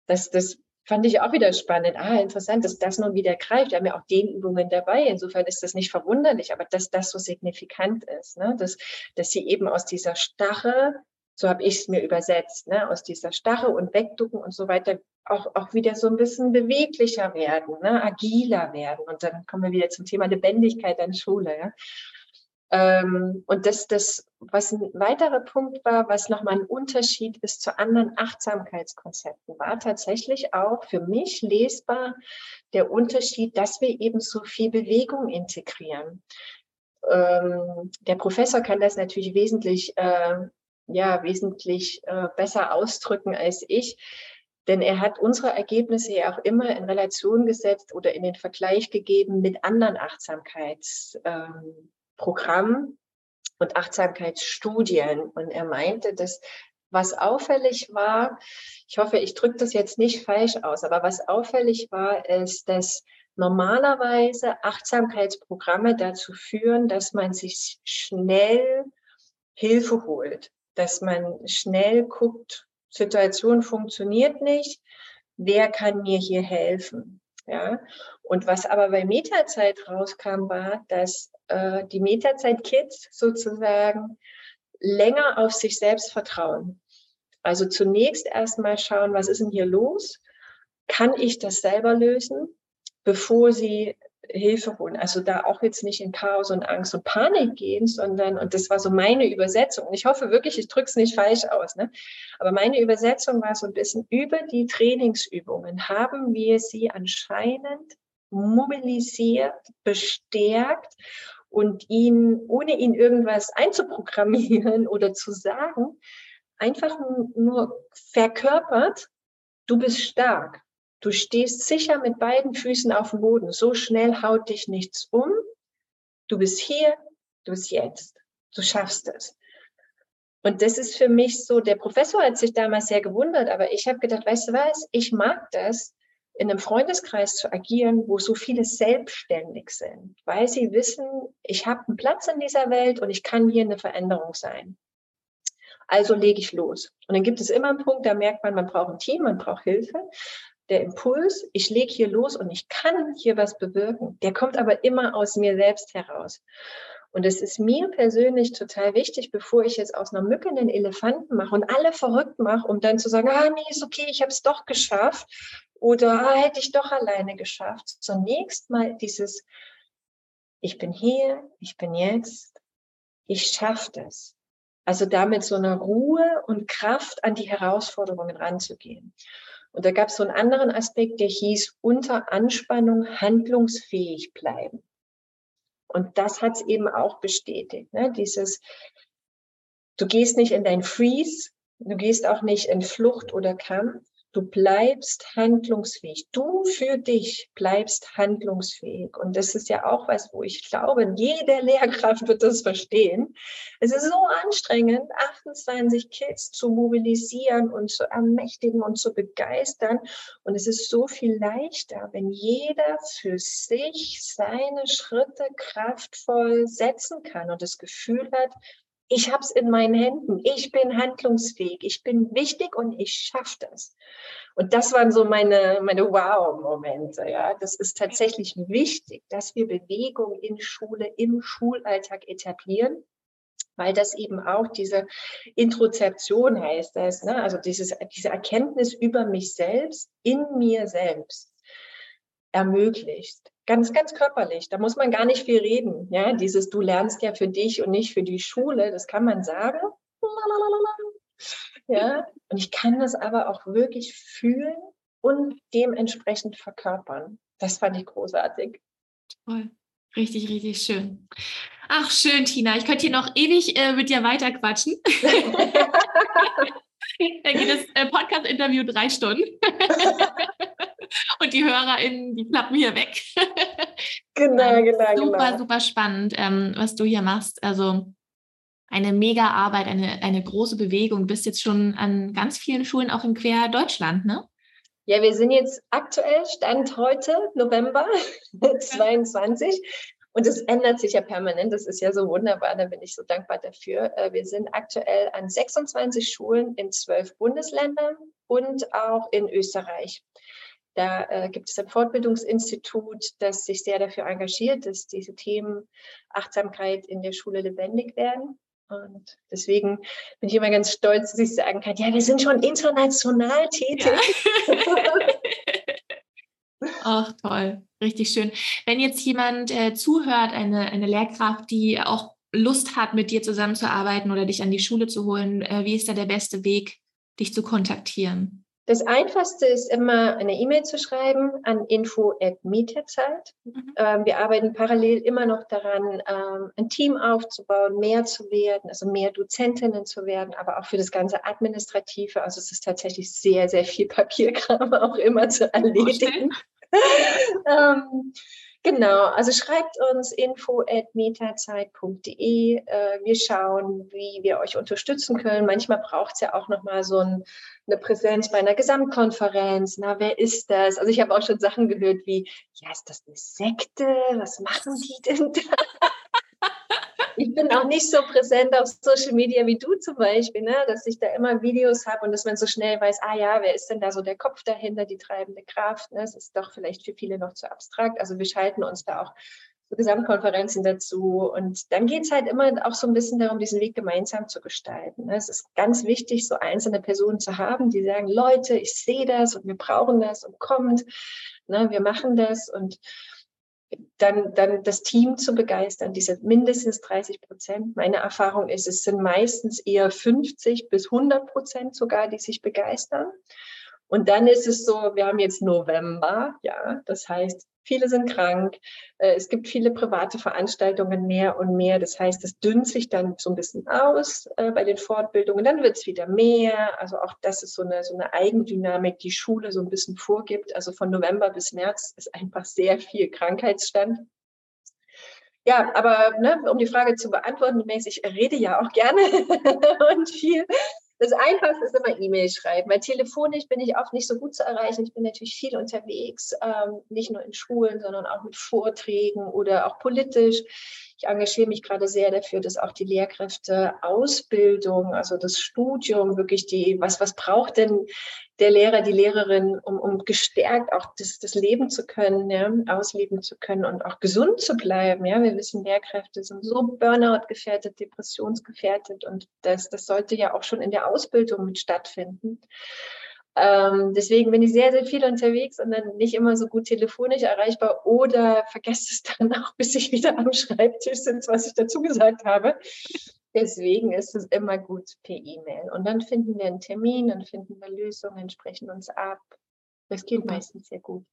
Das, das fand ich auch wieder spannend. Ah, interessant, dass das nun wieder greift. Wir haben ja auch Dehnübungen dabei. Insofern ist das nicht verwunderlich, aber dass das so signifikant ist, ne? dass, dass sie eben aus dieser Starre so habe ich es mir übersetzt, ne? aus dieser Starre und Wegducken und so weiter, auch, auch wieder so ein bisschen beweglicher werden, ne? agiler werden. Und dann kommen wir wieder zum Thema Lebendigkeit an Schule. Ja? Ähm, und das, das, was ein weiterer Punkt war, was nochmal ein Unterschied ist zu anderen Achtsamkeitskonzepten, war tatsächlich auch für mich lesbar der Unterschied, dass wir eben so viel Bewegung integrieren. Ähm, der Professor kann das natürlich wesentlich, äh, ja, wesentlich äh, besser ausdrücken als ich. Denn er hat unsere Ergebnisse ja auch immer in Relation gesetzt oder in den Vergleich gegeben mit anderen Achtsamkeitsprogrammen ähm, und Achtsamkeitsstudien. Und er meinte, dass was auffällig war, ich hoffe, ich drücke das jetzt nicht falsch aus, aber was auffällig war, ist, dass normalerweise Achtsamkeitsprogramme dazu führen, dass man sich schnell Hilfe holt, dass man schnell guckt, Situation funktioniert nicht, wer kann mir hier helfen? Ja, und was aber bei Metazeit rauskam, war, dass äh, die Metazeit-Kids sozusagen länger auf sich selbst vertrauen. Also zunächst erstmal schauen, was ist denn hier los? Kann ich das selber lösen, bevor sie Hilfe holen. Also da auch jetzt nicht in Chaos und Angst und Panik gehen, sondern, und das war so meine Übersetzung. Und ich hoffe wirklich, ich drücke es nicht falsch aus, ne? aber meine Übersetzung war so ein bisschen, über die Trainingsübungen haben wir sie anscheinend mobilisiert, bestärkt und ihn, ohne ihn irgendwas einzuprogrammieren oder zu sagen, einfach nur verkörpert, du bist stark. Du stehst sicher mit beiden Füßen auf dem Boden. So schnell haut dich nichts um. Du bist hier, du bist jetzt. Du schaffst es. Und das ist für mich so, der Professor hat sich damals sehr gewundert, aber ich habe gedacht, weißt du was, ich mag das, in einem Freundeskreis zu agieren, wo so viele selbstständig sind, weil sie wissen, ich habe einen Platz in dieser Welt und ich kann hier eine Veränderung sein. Also lege ich los. Und dann gibt es immer einen Punkt, da merkt man, man braucht ein Team, man braucht Hilfe der Impuls, ich lege hier los und ich kann hier was bewirken, der kommt aber immer aus mir selbst heraus. Und es ist mir persönlich total wichtig, bevor ich jetzt aus einer Mücke einen Elefanten mache und alle verrückt mache, um dann zu sagen, ah nee, ist okay, ich habe es doch geschafft oder ah, hätte ich doch alleine geschafft. Zunächst mal dieses, ich bin hier, ich bin jetzt, ich schaffe das. Also damit so eine Ruhe und Kraft an die Herausforderungen ranzugehen. Und da gab es so einen anderen Aspekt, der hieß unter Anspannung handlungsfähig bleiben. Und das hat es eben auch bestätigt. Ne? Dieses, du gehst nicht in dein Freeze, du gehst auch nicht in Flucht oder Kampf, Du bleibst handlungsfähig. Du für dich bleibst handlungsfähig. Und das ist ja auch was, wo ich glaube, jede Lehrkraft wird das verstehen. Es ist so anstrengend, 28 Kids zu mobilisieren und zu ermächtigen und zu begeistern. Und es ist so viel leichter, wenn jeder für sich seine Schritte kraftvoll setzen kann und das Gefühl hat, ich habe es in meinen Händen, ich bin handlungsfähig, ich bin wichtig und ich schaffe das. Und das waren so meine, meine Wow-Momente. Ja, das ist tatsächlich wichtig, dass wir Bewegung in Schule, im Schulalltag etablieren weil das eben auch diese Introzeption heißt das, ne? also dieses, diese Erkenntnis über mich selbst, in mir selbst ermöglicht ganz, ganz körperlich. Da muss man gar nicht viel reden. Ja, dieses du lernst ja für dich und nicht für die Schule, das kann man sagen. Ja, und ich kann das aber auch wirklich fühlen und dementsprechend verkörpern. Das fand ich großartig. Toll. Richtig, richtig schön. Ach, schön, Tina. Ich könnte hier noch ewig äh, mit dir weiterquatschen. Dann geht das äh, Podcast-Interview drei Stunden. und die HörerInnen, die klappen hier weg. genau, ähm, genau, super, genau. Super, spannend, ähm, was du hier machst. Also eine mega Arbeit, eine, eine große Bewegung. Du bist jetzt schon an ganz vielen Schulen auch in Quer Deutschland, ne? Ja, wir sind jetzt aktuell, Stand heute, November 22. Und es ändert sich ja permanent. Das ist ja so wunderbar. Da bin ich so dankbar dafür. Äh, wir sind aktuell an 26 Schulen in zwölf Bundesländern und auch in Österreich. Da äh, gibt es ein Fortbildungsinstitut, das sich sehr dafür engagiert, dass diese Themen Achtsamkeit in der Schule lebendig werden. Und deswegen bin ich immer ganz stolz, dass ich sagen kann, ja, wir sind schon international tätig. Ja. Ach, toll. Richtig schön. Wenn jetzt jemand äh, zuhört, eine, eine Lehrkraft, die auch Lust hat, mit dir zusammenzuarbeiten oder dich an die Schule zu holen, äh, wie ist da der beste Weg, dich zu kontaktieren? Das Einfachste ist immer eine E-Mail zu schreiben an info@mieterzeit. Mhm. Ähm, wir arbeiten parallel immer noch daran, ähm, ein Team aufzubauen, mehr zu werden, also mehr Dozentinnen zu werden, aber auch für das ganze Administrative. Also es ist tatsächlich sehr, sehr viel Papierkram auch immer zu erledigen. ähm, Genau, also schreibt uns info at metazeit.de. Äh, wir schauen, wie wir euch unterstützen können. Manchmal braucht es ja auch nochmal so ein, eine Präsenz bei einer Gesamtkonferenz. Na, wer ist das? Also ich habe auch schon Sachen gehört wie, ja, ist das eine Sekte? Was machen die denn da? ich bin auch nicht so präsent auf Social Media wie du zum Beispiel, ne? dass ich da immer Videos habe und dass man so schnell weiß, ah ja, wer ist denn da so der Kopf dahinter, die treibende Kraft? Ne? Das ist doch vielleicht für viele noch zu abstrakt. Also wir schalten uns da auch Gesamtkonferenzen dazu. Und dann geht es halt immer auch so ein bisschen darum, diesen Weg gemeinsam zu gestalten. Ne? Es ist ganz wichtig, so einzelne Personen zu haben, die sagen, Leute, ich sehe das und wir brauchen das und kommt, ne, wir machen das und dann, dann das Team zu begeistern, diese mindestens 30 Prozent. Meine Erfahrung ist, es sind meistens eher 50 bis 100 Prozent sogar, die sich begeistern. Und dann ist es so, wir haben jetzt November, ja, das heißt, viele sind krank, äh, es gibt viele private Veranstaltungen mehr und mehr. Das heißt, es dünnt sich dann so ein bisschen aus äh, bei den Fortbildungen, dann wird es wieder mehr. Also auch das ist so eine, so eine Eigendynamik, die Schule so ein bisschen vorgibt. Also von November bis März ist einfach sehr viel Krankheitsstand. Ja, aber ne, um die Frage zu beantworten, ich rede ja auch gerne und viel. Das Einfachste ist immer E-Mail schreiben, weil telefonisch bin ich oft nicht so gut zu erreichen. Ich bin natürlich viel unterwegs, ähm, nicht nur in Schulen, sondern auch mit Vorträgen oder auch politisch. Ich engagiere mich gerade sehr dafür, dass auch die Lehrkräfte Ausbildung, also das Studium, wirklich die, was, was braucht denn der Lehrer, die Lehrerin, um, um gestärkt auch das, das Leben zu können, ja, ausleben zu können und auch gesund zu bleiben. Ja, wir wissen, Lehrkräfte sind so Burnout gefährdet, depressionsgefährdet und das, das sollte ja auch schon in der Ausbildung mit stattfinden. Ähm, deswegen bin ich sehr, sehr viel unterwegs und dann nicht immer so gut telefonisch erreichbar oder vergesse es dann auch, bis ich wieder am Schreibtisch sitze, was ich dazu gesagt habe. Deswegen ist es immer gut per E-Mail. Und dann finden wir einen Termin, dann finden wir Lösungen, sprechen uns ab. Das geht meistens sehr gut.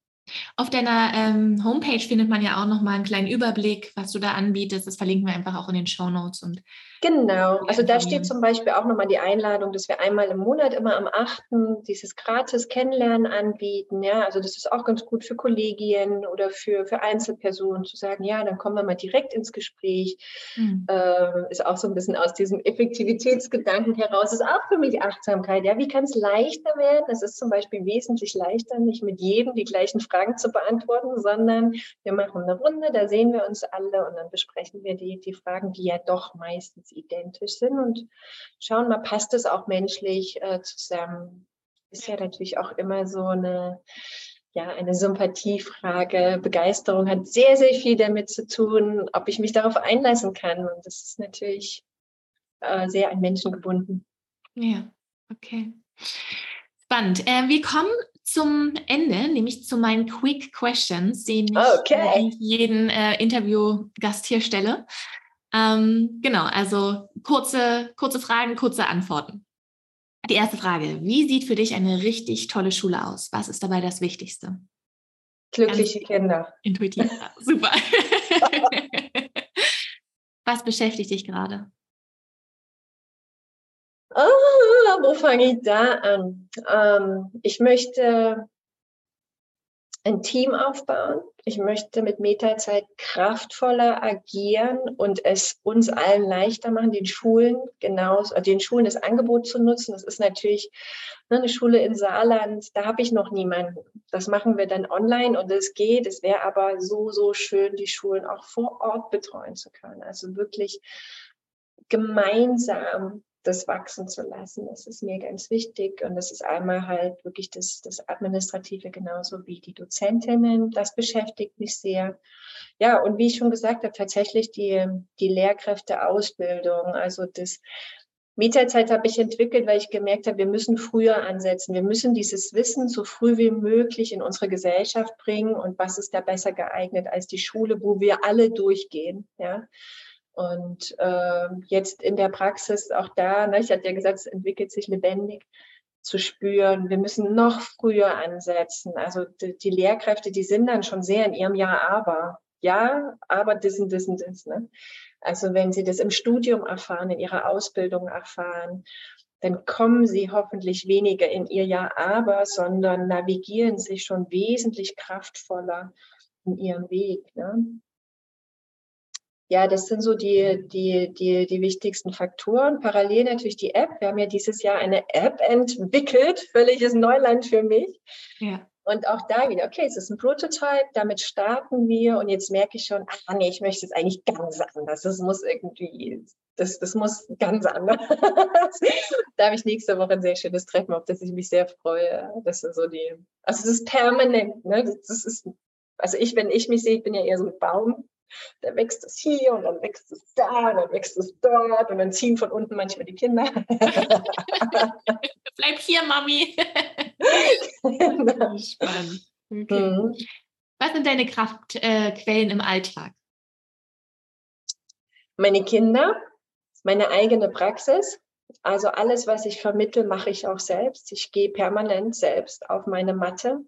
Auf deiner ähm, Homepage findet man ja auch noch mal einen kleinen Überblick, was du da anbietest. Das verlinken wir einfach auch in den Show Notes und Genau, also da steht zum Beispiel auch nochmal die Einladung, dass wir einmal im Monat, immer am 8. dieses gratis Kennenlernen anbieten. Ja, also das ist auch ganz gut für Kollegien oder für, für Einzelpersonen zu sagen, ja, dann kommen wir mal direkt ins Gespräch. Mhm. Ähm, ist auch so ein bisschen aus diesem Effektivitätsgedanken heraus, ist auch für mich Achtsamkeit. Ja, wie kann es leichter werden? Es ist zum Beispiel wesentlich leichter, nicht mit jedem die gleichen Fragen zu beantworten, sondern wir machen eine Runde, da sehen wir uns alle und dann besprechen wir die, die Fragen, die ja doch meistens identisch sind und schauen mal, passt es auch menschlich äh, zusammen. Ist ja natürlich auch immer so eine, ja, eine Sympathiefrage. Begeisterung hat sehr, sehr viel damit zu tun, ob ich mich darauf einlassen kann. Und das ist natürlich äh, sehr an Menschen gebunden. Ja, okay. Spannend. Äh, wir kommen zum Ende, nämlich zu meinen Quick Questions, den ich okay. jeden äh, Interviewgast hier stelle. Ähm, genau, also kurze, kurze Fragen, kurze Antworten. Die erste Frage, wie sieht für dich eine richtig tolle Schule aus? Was ist dabei das Wichtigste? Glückliche Ganz Kinder. Intuitiv, super. Was beschäftigt dich gerade? Oh, wo fange ich da an? Ähm, ich möchte ein Team aufbauen. Ich möchte mit Metazeit kraftvoller agieren und es uns allen leichter machen, den Schulen genauso, äh, den Schulen das Angebot zu nutzen. Das ist natürlich ne, eine Schule in Saarland, da habe ich noch niemanden. Das machen wir dann online und es geht. Es wäre aber so, so schön, die Schulen auch vor Ort betreuen zu können. Also wirklich gemeinsam das wachsen zu lassen. Das ist mir ganz wichtig. Und das ist einmal halt wirklich das, das Administrative genauso wie die Dozentinnen. Das beschäftigt mich sehr. Ja, und wie ich schon gesagt habe, tatsächlich die, die Lehrkräfteausbildung, also das Mieterzeit habe ich entwickelt, weil ich gemerkt habe, wir müssen früher ansetzen. Wir müssen dieses Wissen so früh wie möglich in unsere Gesellschaft bringen. Und was ist da besser geeignet als die Schule, wo wir alle durchgehen, ja? Und äh, jetzt in der Praxis auch da, ne, ich hatte ja gesagt, es entwickelt sich lebendig zu spüren. Wir müssen noch früher ansetzen. Also die, die Lehrkräfte, die sind dann schon sehr in ihrem Ja, aber. Ja, aber das und das und das. Ne? Also wenn sie das im Studium erfahren, in ihrer Ausbildung erfahren, dann kommen sie hoffentlich weniger in ihr Ja, aber, sondern navigieren sich schon wesentlich kraftvoller in ihrem Weg. Ne? Ja, das sind so die, die, die, die wichtigsten Faktoren. Parallel natürlich die App. Wir haben ja dieses Jahr eine App entwickelt, völliges Neuland für mich. Ja. Und auch da wieder, okay, es ist ein Prototype, damit starten wir und jetzt merke ich schon, ah nee, ich möchte es eigentlich ganz anders. Das muss irgendwie, das, das muss ganz anders. da habe ich nächste Woche ein sehr schönes Treffen, auf das ich mich sehr freue. Das ist so die, also es ist permanent, ne? Das ist, also ich, wenn ich mich sehe, ich bin ja eher so ein Baum, da wächst es hier und dann wächst es da und dann wächst es dort und dann ziehen von unten manchmal die Kinder. Bleib hier, Mami. Genau. Spannend. Okay. Mhm. Was sind deine Kraftquellen äh, im Alltag? Meine Kinder, meine eigene Praxis. Also alles, was ich vermittle, mache ich auch selbst. Ich gehe permanent selbst auf meine Matte.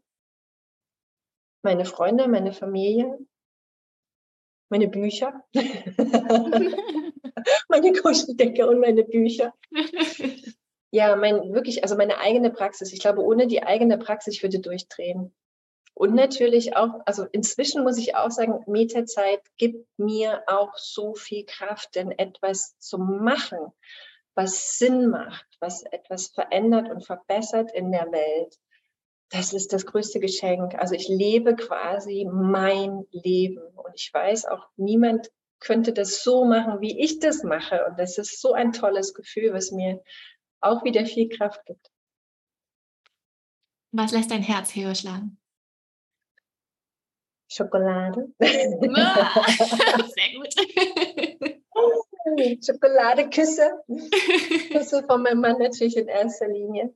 Meine Freunde, meine Familie, meine Bücher, meine Kuscheldecke und meine Bücher. Ja, mein wirklich, also meine eigene Praxis. Ich glaube, ohne die eigene Praxis, ich würde durchdrehen. Und natürlich auch, also inzwischen muss ich auch sagen, Metazeit gibt mir auch so viel Kraft, denn etwas zu machen, was Sinn macht, was etwas verändert und verbessert in der Welt das ist das größte Geschenk. Also ich lebe quasi mein Leben und ich weiß auch, niemand könnte das so machen, wie ich das mache. Und das ist so ein tolles Gefühl, was mir auch wieder viel Kraft gibt. Was lässt dein Herz höher schlagen? Schokolade. Ah, sehr gut. Schokoladeküsse. Küsse von meinem Mann natürlich in erster Linie.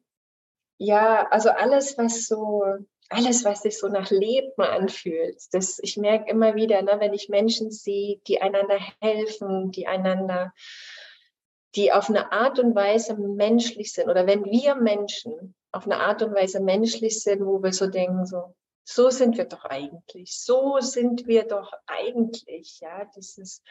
Ja, also alles, was so, alles, was sich so nach Leben anfühlt. Das, ich merke immer wieder, ne, wenn ich Menschen sehe, die einander helfen, die einander, die auf eine Art und Weise menschlich sind, oder wenn wir Menschen auf eine Art und Weise menschlich sind, wo wir so denken, so, so sind wir doch eigentlich, so sind wir doch eigentlich, ja, das ist,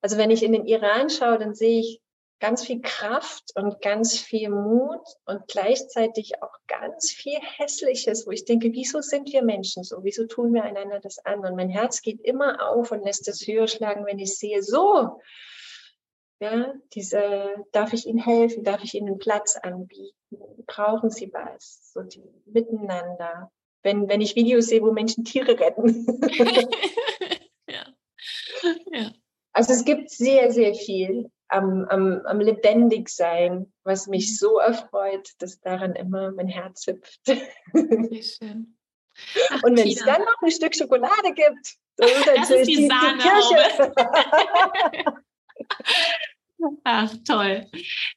also wenn ich in den Iran schaue, dann sehe ich ganz viel Kraft und ganz viel Mut und gleichzeitig auch ganz viel Hässliches, wo ich denke, wieso sind wir Menschen so? Wieso tun wir einander das an? Und mein Herz geht immer auf und lässt es höher schlagen, wenn ich sehe, so, ja, diese, darf ich Ihnen helfen? Darf ich Ihnen einen Platz anbieten? Brauchen Sie was? So die Miteinander. Wenn, wenn ich Videos sehe, wo Menschen Tiere retten. ja. ja. Also es gibt sehr, sehr viel am, am, am lebendig sein, was mich mhm. so erfreut, dass daran immer mein Herz hüpft. Wie schön. Ach, und wenn es dann noch ein Stück Schokolade gibt, das ist das ist die, die, die Kirche. Ach, toll.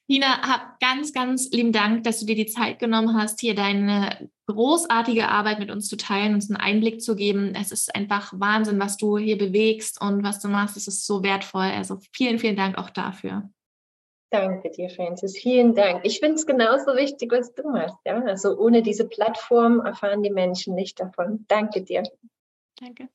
Tina, hab ganz, ganz lieben Dank, dass du dir die Zeit genommen hast, hier deine großartige Arbeit mit uns zu teilen, uns einen Einblick zu geben. Es ist einfach Wahnsinn, was du hier bewegst und was du machst. Es ist so wertvoll. Also vielen, vielen Dank auch dafür. Danke dir, Francis. Vielen Dank. Ich finde es genauso wichtig, was du machst. Ja? Also ohne diese Plattform erfahren die Menschen nicht davon. Danke dir. Danke.